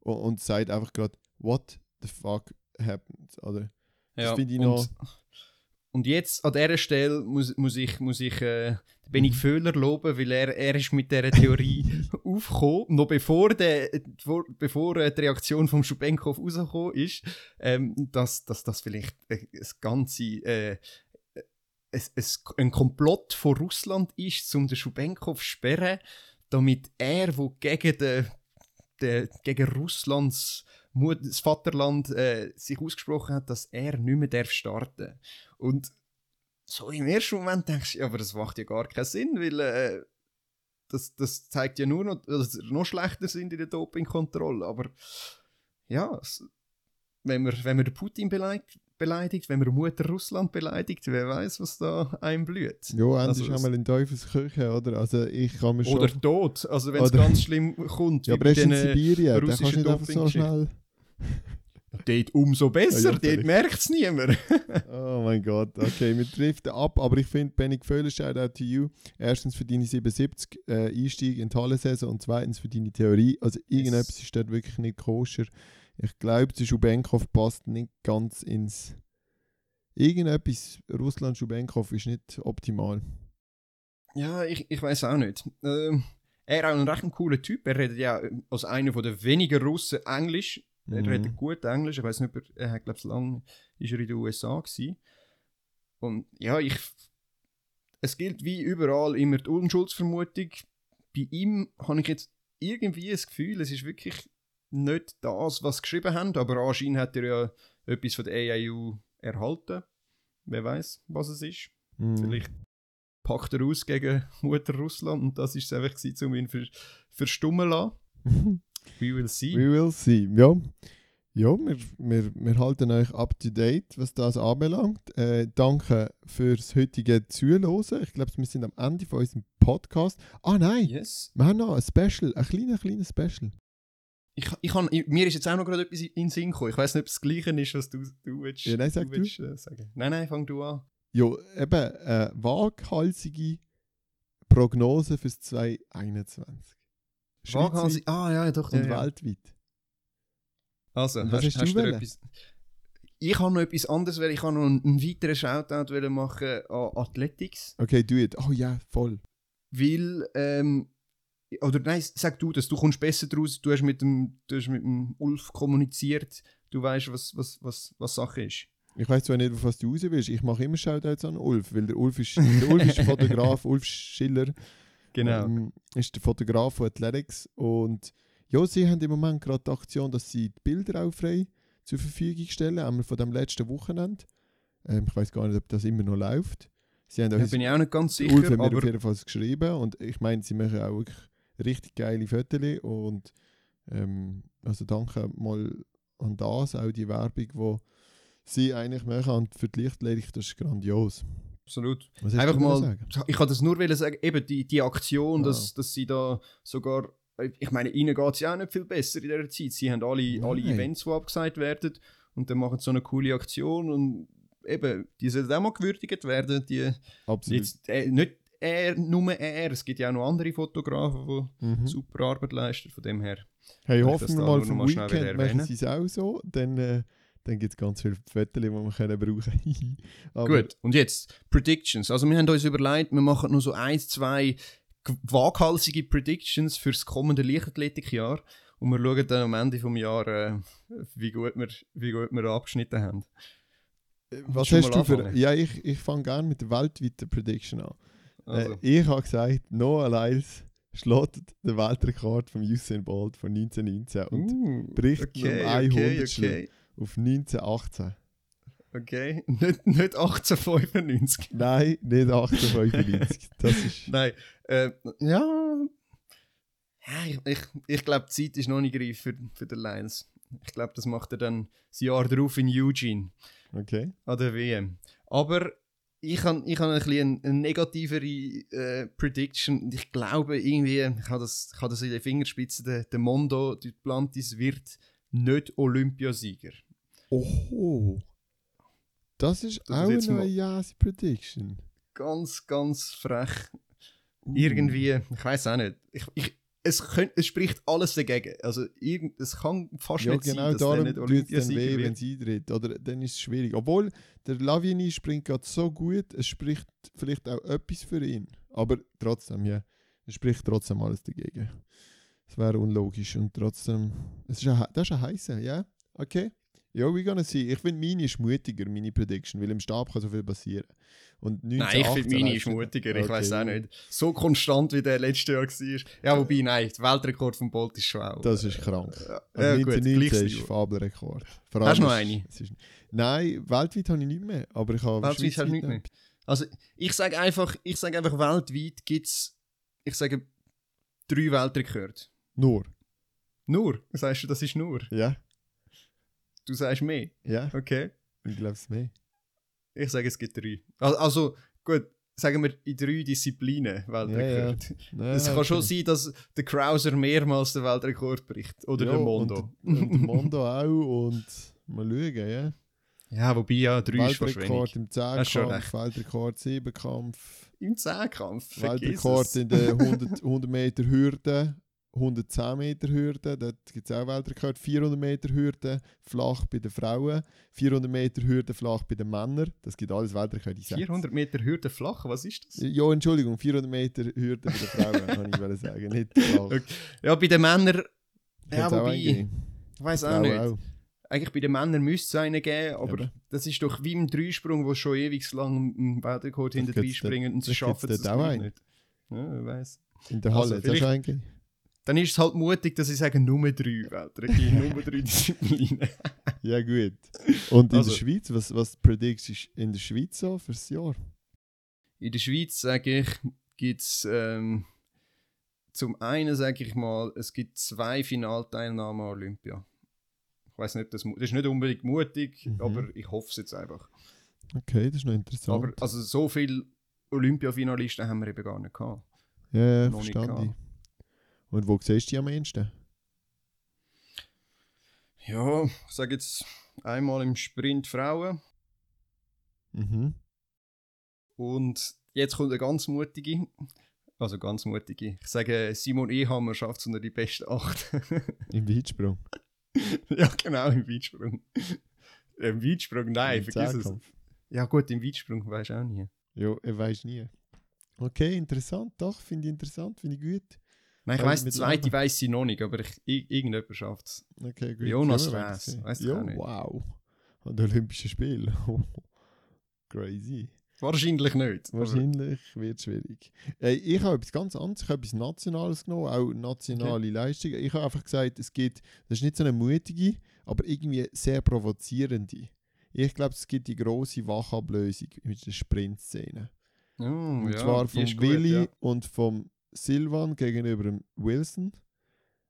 und, und sagt einfach gerade, what the fuck happened? Oder? Das finde ich noch- und jetzt an dieser Stelle muss, muss ich, muss ich äh, Benny Föhler loben, weil er, er ist mit dieser Theorie aufgekommen, noch bevor, der, vor, bevor äh, die Reaktion vom Schubenkov rausgekommen ist, ähm, dass, dass das vielleicht äh, das ganze äh, es, es, ein Komplott von Russland ist, um den Schubenkov zu sperren, damit er, wo gegen, den, den, gegen Russlands Mut, das Vaterland äh, sich ausgesprochen hat, dass er nicht mehr darf starten Und so im ersten Moment denkst du, ja, aber das macht ja gar keinen Sinn, weil äh, das, das zeigt ja nur noch, dass wir noch schlechter sind in der Dopingkontrolle. Aber ja, es, wenn man, wenn man den Putin beleidigt, beleidigt, wenn man Mutter Russland beleidigt, wer weiß, was da einem blüht. Ja, endlich Also wir in Teufelskirche, oder? Also ich kann mir schon... Oder tot, also wenn es ganz schlimm kommt. ja, aber er in Sibirien, der kannst russischen nicht einfach so schnell... Dort umso besser, Ja, ja, dort merkt es niemand. Oh mein Gott, okay, wir driften ab, aber ich finde, Benny Gföhler, shout out to you. Erstens für deine 77 äh, Einstieg in die Halle-Saison und zweitens für deine Theorie. Also irgendetwas ist dort wirklich nicht koscher. Ich glaube, der Schubenkov passt nicht ganz ins... Irgendetwas, Russland-Schubenkov ist nicht optimal. Ja, ich, ich weiß auch nicht. Ähm, er ist auch ein recht cooler Typ. Er redet ja als einer von der wenigen Russen Englisch. Er Mhm. redet gut Englisch. Ich weiß nicht, ob er, er hat, glaube ich, lange ist er in den USA gewesen. Und ja, ich. Es gilt wie überall immer die Unschuldsvermutung. Bei ihm habe ich jetzt irgendwie das Gefühl, es ist wirklich nicht das, was sie geschrieben haben, aber anscheinend hat er ja etwas von der AIU erhalten. Wer weiß, was es ist. Mhm. Vielleicht packt er aus gegen Mutter Russland und das ist es einfach gewesen, um ihn ver verstummen zu lassen. We will see. We will see. Ja, ja wir, wir, wir halten euch up to date, was das anbelangt. Äh, danke fürs heutige Zuhören. Ich glaube, wir sind am Ende von unserem Podcast. Ah nein, Yes. wir haben noch ein Special, ein kleines, kleines Special. Ich, ich ich, mir ist jetzt auch noch gerade etwas in den Sinn gekommen. Ich weiß nicht, ob es das Gleiche ist, was du, du willst, Ja, nein, sag du willst äh, sagen. Nein, nein, fang du an. Ja, eben äh, waghalsige Prognose fürs 2021. Waghals- Ah, ja, doch. und ja, weltweit. Also, Und was hast, hast hast du wollen? etwas... Ich habe noch etwas anderes, weil ich habe noch einen, einen weiteren Shoutout machen an Athletics. Okay, do it. Oh ja, voll. Weil, ähm, oder nein, sag du das, du kommst besser draus, du hast mit dem, du hast mit dem Ulf kommuniziert, du weißt, was, was, was, was Sache ist. Ich weiß zwar nicht, auf was du raus willst. Ich mache immer Shoutouts an Ulf, weil der Ulf ist, der Ulf ist Fotograf, Ulf Schiller Genau. ähm, ist der Fotograf von Athletics und ja, sie haben im Moment gerade die Aktion, dass sie die Bilder auch frei zur Verfügung stellen, einmal von dem letzten Wochenende. Ähm, ich weiß gar nicht, ob das immer noch läuft. Sie haben Da bin ich auch nicht ganz Ulf sicher, hat mir auf aber jeden Fall geschrieben und ich meine, sie machen auch wirklich richtig geile Fotos und ähm, also danke mal an das, auch die Werbung, die sie eigentlich machen und für die Lichtledig, das ist grandios. Absolut. Einfach mal, sagen? ich kann das nur wollen sagen, eben die, die Aktion, Ah. dass, dass sie da sogar, ich meine, ihnen geht es ja auch nicht viel besser in dieser Zeit. Sie haben alle, alle. Events, die abgesagt werden und dann machen sie so eine coole Aktion und eben, die sollen auch mal gewürdigt werden. Die, Absolut. jetzt, äh, nicht er, nur er, es gibt ja auch noch andere Fotografen, die Mhm. super Arbeit leisten, von dem her. Hey, hoffen wir mal vom Weekend machen sie es auch so, dann, äh, dann gibt es ganz viele Fotos, die wir können brauchen Aber Gut, und jetzt Predictions. Also wir haben uns überlegt, wir machen nur so ein, zwei waghalsige Predictions für das kommende Leichtathletikjahr und wir schauen dann am Ende des Jahres, äh, wie, gut wir, wie gut wir abgeschnitten haben. äh, was hast du für... Ja, ich, ich fange gerne mit der weltweiten Prediction an. Also, Äh, ich habe gesagt, Noah Lyles schlägt den Weltrekord von Usain Bolt von 1919 und uh, bricht okay, um ein okay, Hundertstel. okay, auf 1918. okay. Nicht, nicht 1895. Nein, nicht 1895. das ist... Nein, äh, ja. ja ich ich, ich glaube, die Zeit ist noch nicht reif für, für den Lions. Ich glaube, das macht er dann das Jahr darauf in Eugene. Okay. an der WM. Aber ich habe ich han ein bisschen eine negativere äh, Prediction. Ich glaube irgendwie, ich habe das, ich habe das in den Fingerspitzen, der, der Mondo Duplantis wird nicht Olympiasieger. Oho. Das ist Das auch jetzt eine neue Jasi-Prediction. Ganz, ganz frech. Uh. Irgendwie, ich weiß auch nicht. Ich, ich, es, könnt, es spricht alles dagegen. Also irgend, es kann fast Ja, nicht genau sein, dass darum der nicht tut es dann weh, wenn es eintritt. Oder dann ist es schwierig. Obwohl, der Lavini springt gerade so gut, es spricht vielleicht auch etwas für ihn. Aber trotzdem, ja, es spricht trotzdem alles dagegen. Es wäre unlogisch und trotzdem, es ist ein, das ist ein heißer, ja? Okay? Ja, we're gonna see. Ich finde, meine ist mutiger, meine Prediction, weil im Stab kann so viel passieren. Und Nein, ich 1918 finde meine ist mutiger. Ich Okay. weiß auch nicht. So konstant wie der letzte Jahr war. Ja, wobei, nein, der Weltrekord von Bolt ist schon auch. Das ist krank. Ja, ja, gut, 1919 gleiches ist. Fabelrekord. Hast du noch ist- eine? Ist, nein, weltweit habe ich nicht mehr. Aber ich habe Weltweit du schweizweit nicht mehr. Also, ich sage einfach, ich sage einfach, weltweit gibt es, ich sage, drei Weltrekorde. Nur. Nur? Sagst du, das ist nur? Ja, Du sagst mehr? ja. Okay. Ich glaube es mehr. Ich sage, es gibt drei. Al- Also, gut, sagen wir in drei Disziplinen Weltrekord. Nein, Es kann schon sein, dass der Krauser mehrmals den Weltrekord bricht. Oder Ja, der Mondo. Und, und der Mondo auch. Und mal schauen, ja. ja, wobei ja, drei ist fast Weltrekord im Zehnkampf. Weltrekord Siebenkampf, Im Zehnkampf. Weltrekord in der 100, 100 Meter Hürde, 110 Meter Hürde, dort gibt es auch Weltrekord, 400 Meter Hürde, flach bei den Frauen, 400 Meter Hürde, flach bei den Männern, das gibt alles Weltrekord. in Sätzen. 400 Meter Hürde flach, was ist das? Ja, Entschuldigung, 400 Meter Hürde bei den Frauen, kann ich sagen, nicht flach. Okay. Ja, bei den Männern, ja, wobei, ich weiß auch nicht. auch. Eigentlich bei den Männern müsste es einen geben, aber Eben. das ist doch wie im Dreisprung, wo schon ewig lang im Weltrekord hinter drei springen und sie schaffen es nicht. Ja, wer weiß. In der Also, Halle, das ist eigentlich... dann ist es halt mutig, dass ich sage, nur drei Weltrekorde, nur drei Disziplinen. Ja, gut. Und in Also- der Schweiz, was, was predicts du in der Schweiz so fürs Jahr? In der Schweiz, sage ich, gibt es ähm, zum einen, sage ich mal, es gibt zwei Finalteilnahmen an Olympia. Ich weiß nicht, das, das ist nicht unbedingt mutig, Mhm. aber ich hoffe es jetzt einfach. Okay, das ist noch interessant. Aber also so viele Olympia-Finalisten haben wir eben gar nicht gehabt. ja, ja, verstanden. Und wo siehst du die am ehesten? Ja, ich sage jetzt einmal im Sprint Frauen Mhm. und jetzt kommt eine ganz mutige. Also ganz mutige. Ich sage, Simon Ehammer schafft es unter die besten acht. Im Weitsprung. ja, genau, im Weitsprung. Im Weitsprung, nein, Im vergiss es. Zehnkampf. Ja gut, im Weitsprung weiß auch nie. Ja, ich weiß nie. Okay, interessant, doch, finde ich interessant, finde ich gut. Nein, ich ich weiss, die zweite leben. weiss sie noch nicht, aber ich, irgendjemand schafft es. Okay, gut. Jonas sehen. weiss ich auch nicht. wow. An den Olympischen Spielen. Crazy. Wahrscheinlich nicht. Wahrscheinlich wird es schwierig. Ey, ich habe etwas ganz anderes, ich habe etwas Nationales genommen, auch nationale Leistungen. Ich habe einfach gesagt, es gibt, das ist nicht so eine mutige, aber irgendwie sehr provozierende. Ich glaube, es gibt die grosse Wachablösung mit der Sprintszene. Oh, Und ja, zwar vom Willi ja. und vom Silvan gegenüber Wilson.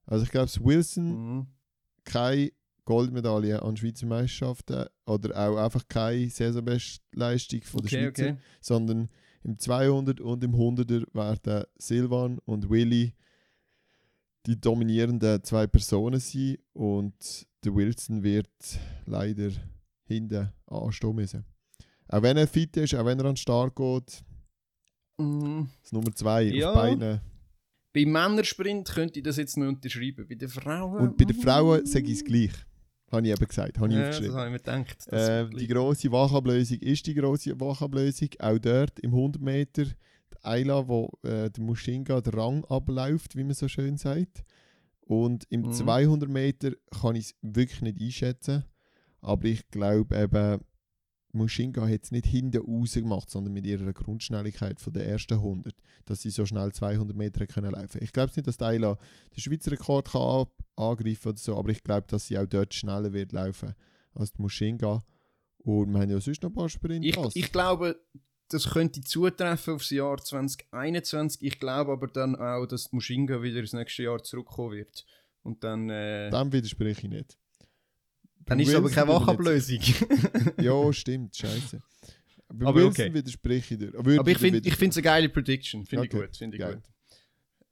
Also ich glaube, Wilson Mhm. keine Goldmedaille an Schweizer Meisterschaften oder auch einfach keine Saisonbestleistung von der Okay, Schweizer, okay. sondern im 200 und im 100er werden Silvan und Willi die dominierenden zwei Personen sein und der Wilson wird leider hinten anstehen müssen. Auch wenn er fit ist, auch wenn er an den Start geht, Mhm. das Nummer zwei Ja. auf beiden. Beim Männersprint könnte ich das jetzt noch unterschreiben. Bei den Frauen. Und bei den Frauen sage ich es gleich. Habe ich eben gesagt, habe ich Ja, das aufgeschrieben. habe ich mir gedacht. Das Äh, wird die grosse Wachablösung ist die grosse Wachablösung. Auch dort im 100 Meter die Ayla, wo äh, der Mushinga den Rang abläuft, wie man so schön sagt. Und im Mhm. 200 Meter kann ich es wirklich nicht einschätzen. Aber ich glaube eben, Mushinga hat es nicht hinten raus gemacht, sondern mit ihrer Grundschnelligkeit von der ersten 100, dass sie so schnell 200 Meter können laufen. Ich glaube nicht, dass Ayla den Schweizer Rekord kann angreifen oder so, aber ich glaube, dass sie auch dort schneller wird laufen als die Mushinga. Und wir haben ja sonst noch ein paar Sprints. Ich, ich glaube, das könnte zutreffen aufs Jahr 2021. Ich glaube aber dann auch, dass die Mushinga wieder das nächste Jahr zurückkommen wird. Und dann, äh, Dem widerspreche ich nicht. Dann ist es aber keine Wachablösung. Ja, stimmt, scheiße. Bei Aber Wilson okay. widerspreche ich dir. Aber ich finde es eine geile Prediction. Finde Okay, ich gut. Finde ich geil. gut.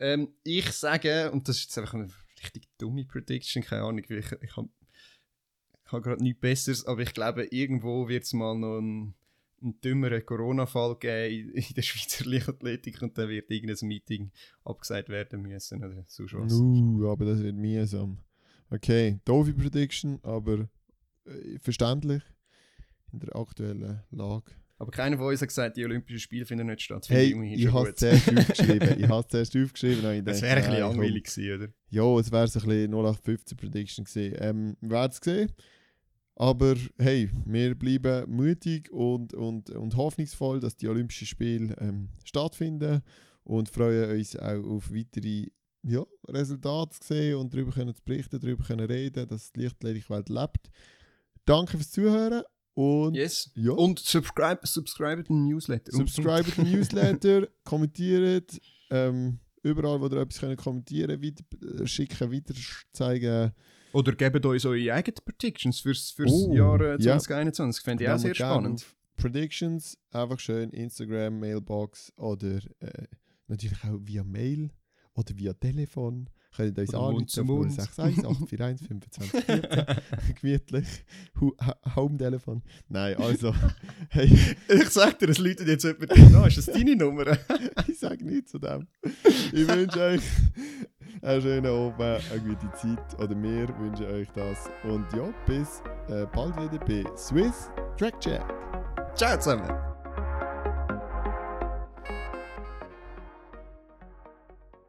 Ähm, ich sage, und das ist jetzt einfach eine richtig dumme Prediction, keine Ahnung, ich, ich habe hab gerade nichts Besseres, aber ich glaube, irgendwo wird es mal noch einen, einen dümmeren Corona-Fall geben in, in der Schweizer Leichtathletik und dann wird irgendein Meeting abgesagt werden müssen oder sonst was. Uh, aber das wird mühsam. Okay, doofe Prediction, aber äh, verständlich in der aktuellen Lage. Aber keiner von uns hat gesagt, die Olympischen Spiele finden nicht statt. Hey, ich schon habe es zuerst aufgeschrieben. Ich habe es zuerst aufgeschrieben. ich Das dachte, wäre ein bisschen langweilig gewesen, oder? Ja, es wäre so ein bisschen 0815 Prediction gewesen. Ähm, wir werden es sehen. Aber hey, wir bleiben mutig und, und, und hoffnungsvoll, dass die Olympischen Spiele ähm, stattfinden und freuen uns auch auf weitere ja, Resultate zu sehen und darüber können zu berichten, darüber können reden, dass die Lichtathletik-Welt lebt. Danke fürs Zuhören und Yes. ja, Und subscribe, subscribe den Newsletter. subscribe den Newsletter, kommentiert, ähm, überall, wo ihr etwas könnt kommentieren weiter, äh, schicken, weiter zeigen. Oder gebt uns eure eigenen Predictions fürs, fürs Oh, Jahr äh, ja. 2021. Fände ich auch sehr spannend. Predictions, einfach schön Instagram, Mailbox oder äh, natürlich auch via Mail oder via Telefon. Könnt ihr uns anrufen auf Mund. 061 841 25 14. Gemütlich. Home-Telefon. Nein, also, hey, Ich sag dir, es läutet jetzt jemand an. Ist das deine Nummer? ich sage nichts zu dem. Ich wünsche euch einen schönen Abend, eine gute Zeit. Oder wir wünschen euch das. Und ja, bis äh, bald wieder bei Swiss Track Check. Ciao zusammen.